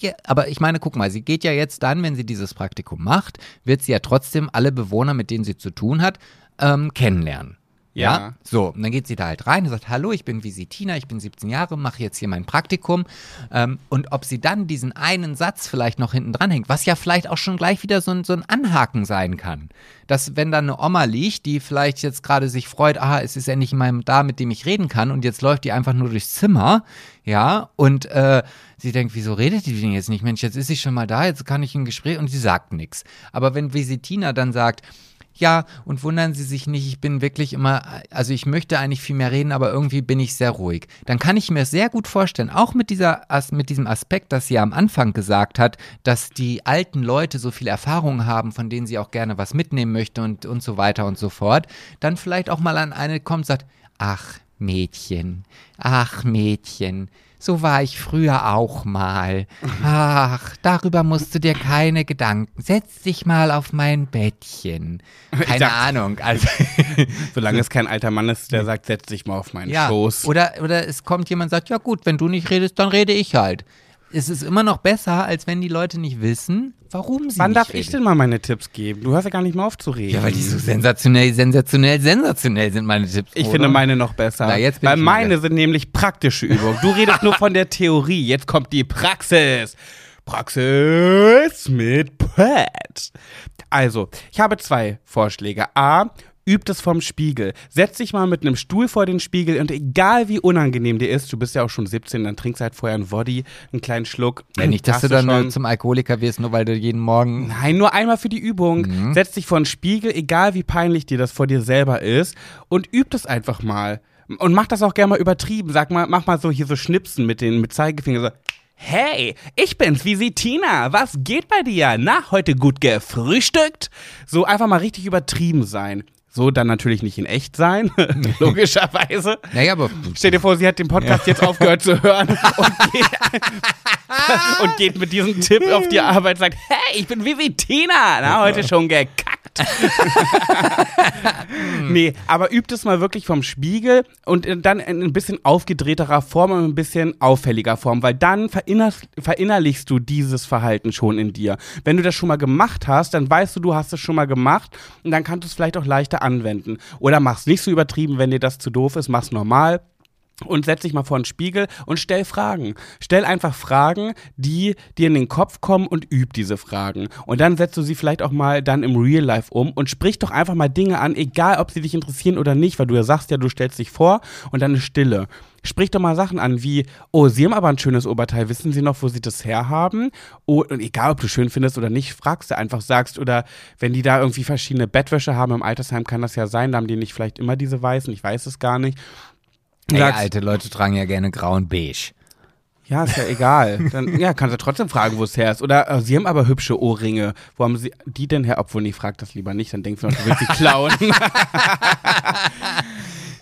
ja, aber ich meine, guck mal, sie geht ja jetzt dann, wenn sie dieses Praktikum macht, wird sie ja trotzdem alle Bewohner, mit denen sie zu tun hat, ähm, kennenlernen. Ja. Ja. So, und dann geht sie da halt rein und sagt, hallo, ich bin Visitina, ich bin 17 Jahre, mache jetzt hier mein Praktikum. Ähm, und ob sie dann diesen einen Satz vielleicht noch hinten dran hängt, was ja vielleicht auch schon gleich wieder so ein, so ein Anhaken sein kann. Dass wenn da eine Oma liegt, die vielleicht jetzt gerade sich freut, ah, es ist endlich jemand da, mit dem ich reden kann und jetzt läuft die einfach nur durchs Zimmer, ja, und äh, sie denkt, wieso redet die denn jetzt nicht? Mensch, jetzt ist sie schon mal da, jetzt kann ich ein Gespräch und sie sagt nichts. Aber wenn Visitina dann sagt, Ja, und wundern Sie sich nicht, ich bin wirklich immer, also ich möchte eigentlich viel mehr reden, aber irgendwie bin ich sehr ruhig. Dann kann ich mir sehr gut vorstellen, auch mit, dieser, mit diesem Aspekt, dass sie am Anfang gesagt hat, dass die alten Leute so viel Erfahrung haben, von denen sie auch gerne was mitnehmen möchte und, und so weiter und so fort, dann vielleicht auch mal an eine kommt und sagt, ach Mädchen, ach Mädchen, so war ich früher auch mal. Ach, darüber musst du dir keine Gedanken. Setz dich mal auf mein Bettchen. Keine dachte- Ahnung. Also, Solange es kein alter Mann ist, der sagt, setz dich mal auf meinen ja. Schoß. Oder, oder es kommt jemand und sagt, ja gut, wenn du nicht redest, dann rede ich halt. Es ist immer noch besser, als wenn die Leute nicht wissen, warum sie Wann nicht darf reden. ich denn mal meine Tipps geben? Du hörst ja gar nicht mehr auf zu reden. Ja, weil die so sensationell, sensationell, sensationell sind meine Tipps. Ich oder? finde meine noch besser. Na, jetzt bin Weil meine sind nämlich praktische Übungen. Du redest nur von der Theorie. Jetzt kommt die Praxis. Praxis mit Pat. Also, ich habe zwei Vorschläge. A. Übt es vom Spiegel. Setz dich mal mit einem Stuhl vor den Spiegel und egal wie unangenehm dir ist, du bist ja auch schon 17, dann trinkst halt vorher einen Woddy, einen kleinen Schluck. Ja, nicht, dass du dann schon. zum Alkoholiker wirst, nur weil du jeden Morgen. Nein, nur einmal für die Übung. Mhm. Setz dich vor den Spiegel, egal wie peinlich dir das vor dir selber ist, und üb das einfach mal. Und mach das auch gerne mal übertrieben. Sag mal, mach mal so hier so Schnipsen mit den mit Zeigefinger so. Hey, ich bin's, Visitina. Was geht bei dir? Na, heute gut gefrühstückt? So einfach mal richtig übertrieben sein. So dann natürlich nicht in echt sein, logischerweise. Naja, aber. Stell dir vor, sie hat den Podcast jetzt aufgehört zu hören und geht, und geht mit diesem Tipp auf die Arbeit und sagt, hey, ich bin Vivitina, na, heute schon gekackt. nee, aber übt es mal wirklich vom Spiegel und dann in ein bisschen aufgedrehterer Form und ein bisschen auffälliger Form, weil dann verinner verinnerlichst du dieses Verhalten schon in dir. Wenn du das schon mal gemacht hast, dann weißt du, du hast es schon mal gemacht und dann kannst du es vielleicht auch leichter anwenden. Oder mach's nicht so übertrieben, wenn dir das zu doof ist, mach's normal. Und setz dich mal vor den Spiegel und stell Fragen. Stell einfach Fragen, die dir in den Kopf kommen und üb diese Fragen. Und dann setzt du sie vielleicht auch mal dann im Real Life um und sprich doch einfach mal Dinge an, egal ob sie dich interessieren oder nicht, weil du ja sagst ja, du stellst dich vor und dann ist Stille. Sprich doch mal Sachen an wie, oh, Sie haben aber ein schönes Oberteil, wissen Sie noch, wo Sie das herhaben? Oh, und egal, ob du schön findest oder nicht, fragst du einfach, sagst, oder wenn die da irgendwie verschiedene Bettwäsche haben, im Altersheim kann das ja sein, da haben die nicht vielleicht immer diese weißen, ich weiß es gar nicht. Ey, Sagst- alte Leute tragen ja gerne grau und beige. Ja, ist ja egal. Dann ja, kannst du trotzdem fragen, wo es her ist. Oder äh, sie haben aber hübsche Ohrringe. Wo haben sie die denn her? Obwohl, nee, frag das lieber nicht, dann denkst du noch, du willst sie klauen.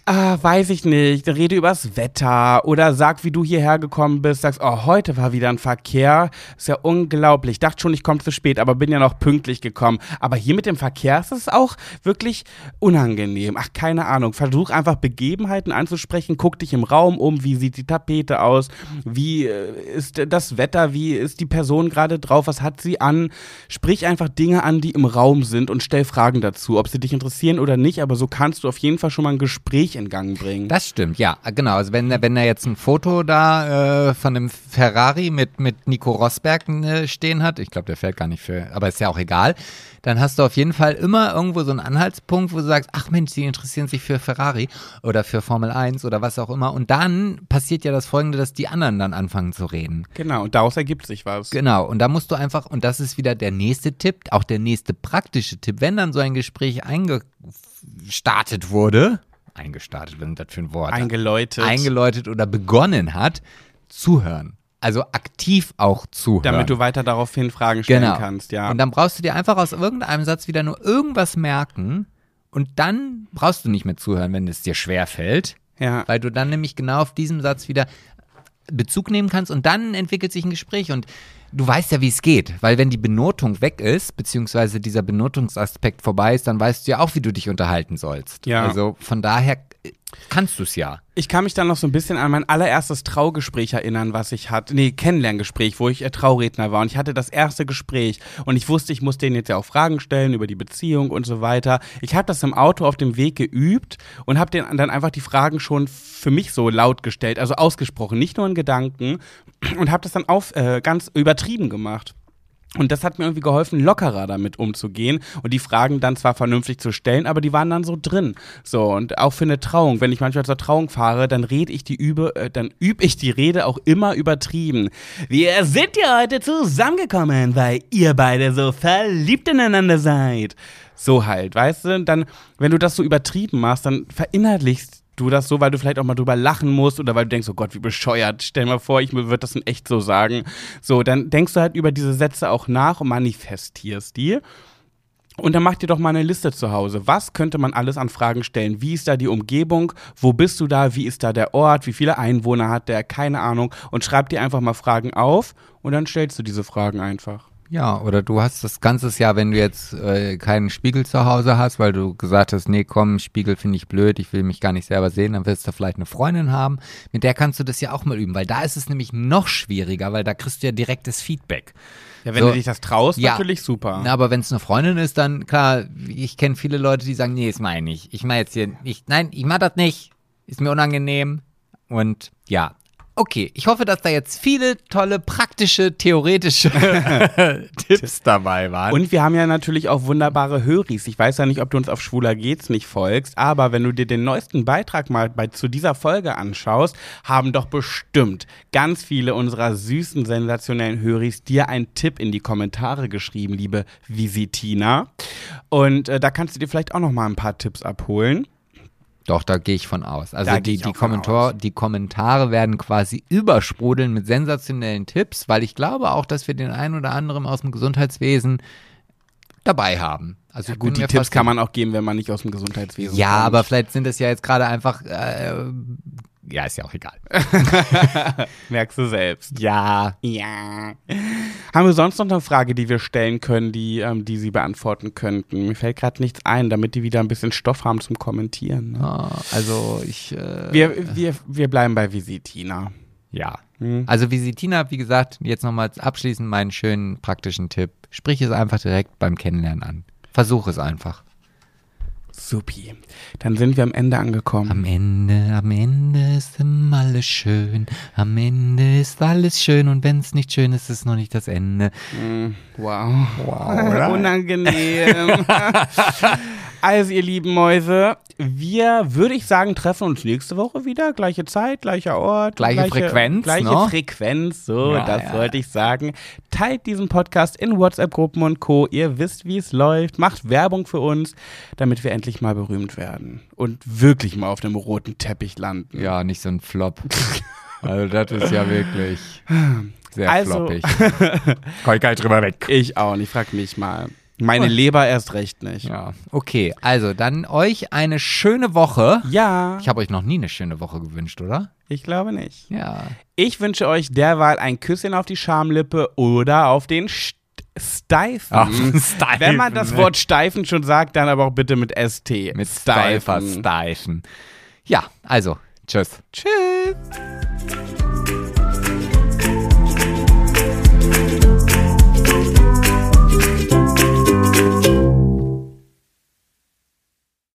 Ah, weiß ich nicht. Rede übers Wetter oder sag, wie du hierher gekommen bist. Sagst, oh, heute war wieder ein Verkehr. Ist ja unglaublich. Dachte schon, ich komme zu spät, aber bin ja noch pünktlich gekommen. Aber hier mit dem Verkehr ist es auch wirklich unangenehm. Ach, keine Ahnung. Versuch einfach Begebenheiten anzusprechen. Guck dich im Raum um. Wie sieht die Tapete aus? Wie äh, ist das Wetter? Wie ist die Person gerade drauf? Was hat sie an? Sprich einfach Dinge an, die im Raum sind und stell Fragen dazu, ob sie dich interessieren oder nicht. Aber so kannst du auf jeden Fall schon mal ein Gespräch in Gang bringen. Das stimmt, ja, genau. Also wenn, wenn er jetzt ein Foto da äh, von einem Ferrari mit, mit Nico Rosberg äh, stehen hat, ich glaube, der fällt gar nicht für, aber ist ja auch egal, dann hast du auf jeden Fall immer irgendwo so einen Anhaltspunkt, wo du sagst, ach Mensch, die interessieren sich für Ferrari oder für Formel 1 oder was auch immer. Und dann passiert ja das Folgende, dass die anderen dann anfangen zu reden. Genau, und daraus ergibt sich was. Genau, und da musst du einfach, und das ist wieder der nächste Tipp, auch der nächste praktische Tipp, wenn dann so ein Gespräch eingestartet wurde, eingestartet, ist das für ein Wort? Eingeläutet. eingeläutet oder begonnen hat, zuhören. Also aktiv auch zuhören. damit du weiter daraufhin Fragen stellen genau. kannst, ja. Und dann brauchst du dir einfach aus irgendeinem Satz wieder nur irgendwas merken und dann brauchst du nicht mehr zuhören, wenn es dir schwer fällt, ja. weil du dann nämlich genau auf diesem Satz wieder Bezug nehmen kannst und dann entwickelt sich ein Gespräch und du weißt ja, wie es geht, weil wenn die Benotung weg ist, beziehungsweise dieser Benotungsaspekt vorbei ist, dann weißt du ja auch, wie du dich unterhalten sollst. Ja. Also von daher kannst du es ja. Ich kann mich dann noch so ein bisschen an mein allererstes Traugespräch erinnern, was ich hatte. Nee, Kennenlerngespräch, wo ich äh, Trauredner war. Und ich hatte das erste Gespräch. Und ich wusste, ich muss denen jetzt ja auch Fragen stellen über die Beziehung und so weiter. Ich habe das im Auto auf dem Weg geübt und habe denen dann einfach die Fragen schon für mich so laut gestellt, also ausgesprochen, nicht nur in Gedanken. Und habe das dann auf, äh, ganz übertrieben gemacht. Und das hat mir irgendwie geholfen, lockerer damit umzugehen und die Fragen dann zwar vernünftig zu stellen, aber die waren dann so drin. So, und auch für eine Trauung, wenn ich manchmal zur Trauung fahre, dann rede ich die übe, äh, dann übe ich die Rede auch immer übertrieben. Wir sind ja heute zusammengekommen, weil ihr beide so verliebt ineinander seid. So halt, weißt du? Dann, wenn du das so übertrieben machst, dann verinnerlichst du das so, weil du vielleicht auch mal drüber lachen musst oder weil du denkst, oh Gott, wie bescheuert. Stell mal vor, ich würde das in echt so sagen. So, dann denkst du halt über diese Sätze auch nach und manifestierst die. Und dann mach dir doch mal eine Liste zu Hause. Was könnte man alles an Fragen stellen? Wie ist da die Umgebung? Wo bist du da? Wie ist da der Ort? Wie viele Einwohner hat der? Keine Ahnung. Und schreib dir einfach mal Fragen auf und dann stellst du diese Fragen einfach. Ja, oder du hast das ganze Jahr, wenn du jetzt äh, keinen Spiegel zu Hause hast, weil du gesagt hast, nee, komm, Spiegel finde ich blöd, ich will mich gar nicht selber sehen, dann wirst du vielleicht eine Freundin haben, mit der kannst du das ja auch mal üben, weil da ist es nämlich noch schwieriger, weil da kriegst du ja direktes Feedback. Ja, wenn So. du dich das traust, Ja. natürlich super. Na, aber wenn es eine Freundin ist, dann klar, ich kenne viele Leute, die sagen, nee, das meine ich. Ich meine jetzt hier, ich, nein, ich mache das nicht. Ist mir unangenehm. Und ja. Okay, ich hoffe, dass da jetzt viele tolle, praktische, theoretische Tipps dabei waren. Und wir haben ja natürlich auch wunderbare Höris. Ich weiß ja nicht, ob du uns auf Schwuler geht's nicht folgst, aber wenn du dir den neuesten Beitrag mal bei, zu dieser Folge anschaust, haben doch bestimmt ganz viele unserer süßen, sensationellen Höris dir einen Tipp in die Kommentare geschrieben, liebe Visitina. Und äh, da kannst du dir vielleicht auch noch mal ein paar Tipps abholen. Doch, da gehe ich von aus. Also Da die, die, Kommentar, die Kommentare werden quasi übersprudeln mit sensationellen Tipps, weil ich glaube auch, dass wir den einen oder anderen aus dem Gesundheitswesen dabei haben. Also bin Gut, die Tipps kann man auch geben, wenn man nicht aus dem Gesundheitswesen Ja, kommt. aber vielleicht sind es ja jetzt gerade einfach. Äh, ja, ist ja auch egal. merkst du selbst. Ja. Ja. Haben wir sonst noch eine Frage, die wir stellen können, die, ähm, die Sie beantworten könnten? Mir fällt gerade nichts ein, damit die wieder ein bisschen Stoff haben zum Kommentieren. Ne? Ah, Also ich. Äh, Wir, wir, wir bleiben bei Visitina. ja. Hm. Also Visitina, wie gesagt, jetzt nochmal abschließend meinen schönen praktischen Tipp. Sprich es einfach direkt beim Kennenlernen an. Versuch es einfach. Supi. Dann sind wir am Ende angekommen. Am Ende, am Ende ist immer alles schön. Am Ende ist alles schön und wenn es nicht schön ist, ist es noch nicht das Ende. Mm, Wow. Unangenehm. also, ihr lieben Mäuse, wir, würde ich sagen, treffen uns nächste Woche wieder. Gleiche Zeit, gleicher Ort. Gleiche Frequenz, Gleiche ne? Frequenz, so, Ja, das ja. wollte ich sagen. Teilt diesen Podcast in WhatsApp-Gruppen und Co. Ihr wisst, wie es läuft. Macht Werbung für uns, damit wir endlich mal berühmt werden. Und wirklich mal auf dem roten Teppich landen. Ja, nicht so ein Flop. Also das ist ja wirklich sehr Also- floppig. Kann ich gar nicht drüber weg. Ich auch nicht, frag mich mal. Meine Leber erst recht nicht. Ja, okay. Also dann euch eine schöne Woche. Ja, Ich habe euch noch nie eine schöne Woche gewünscht, oder? ich glaube nicht. Ja. Ich wünsche euch derweil ein Küsschen auf die Schamlippe oder auf den St Steifen. Den Steifen, Wenn man das? Wort Steifen schon sagt, dann aber auch bitte mit ST. Mit Steifer Steifen. Ja, also, tschüss. Tschüss.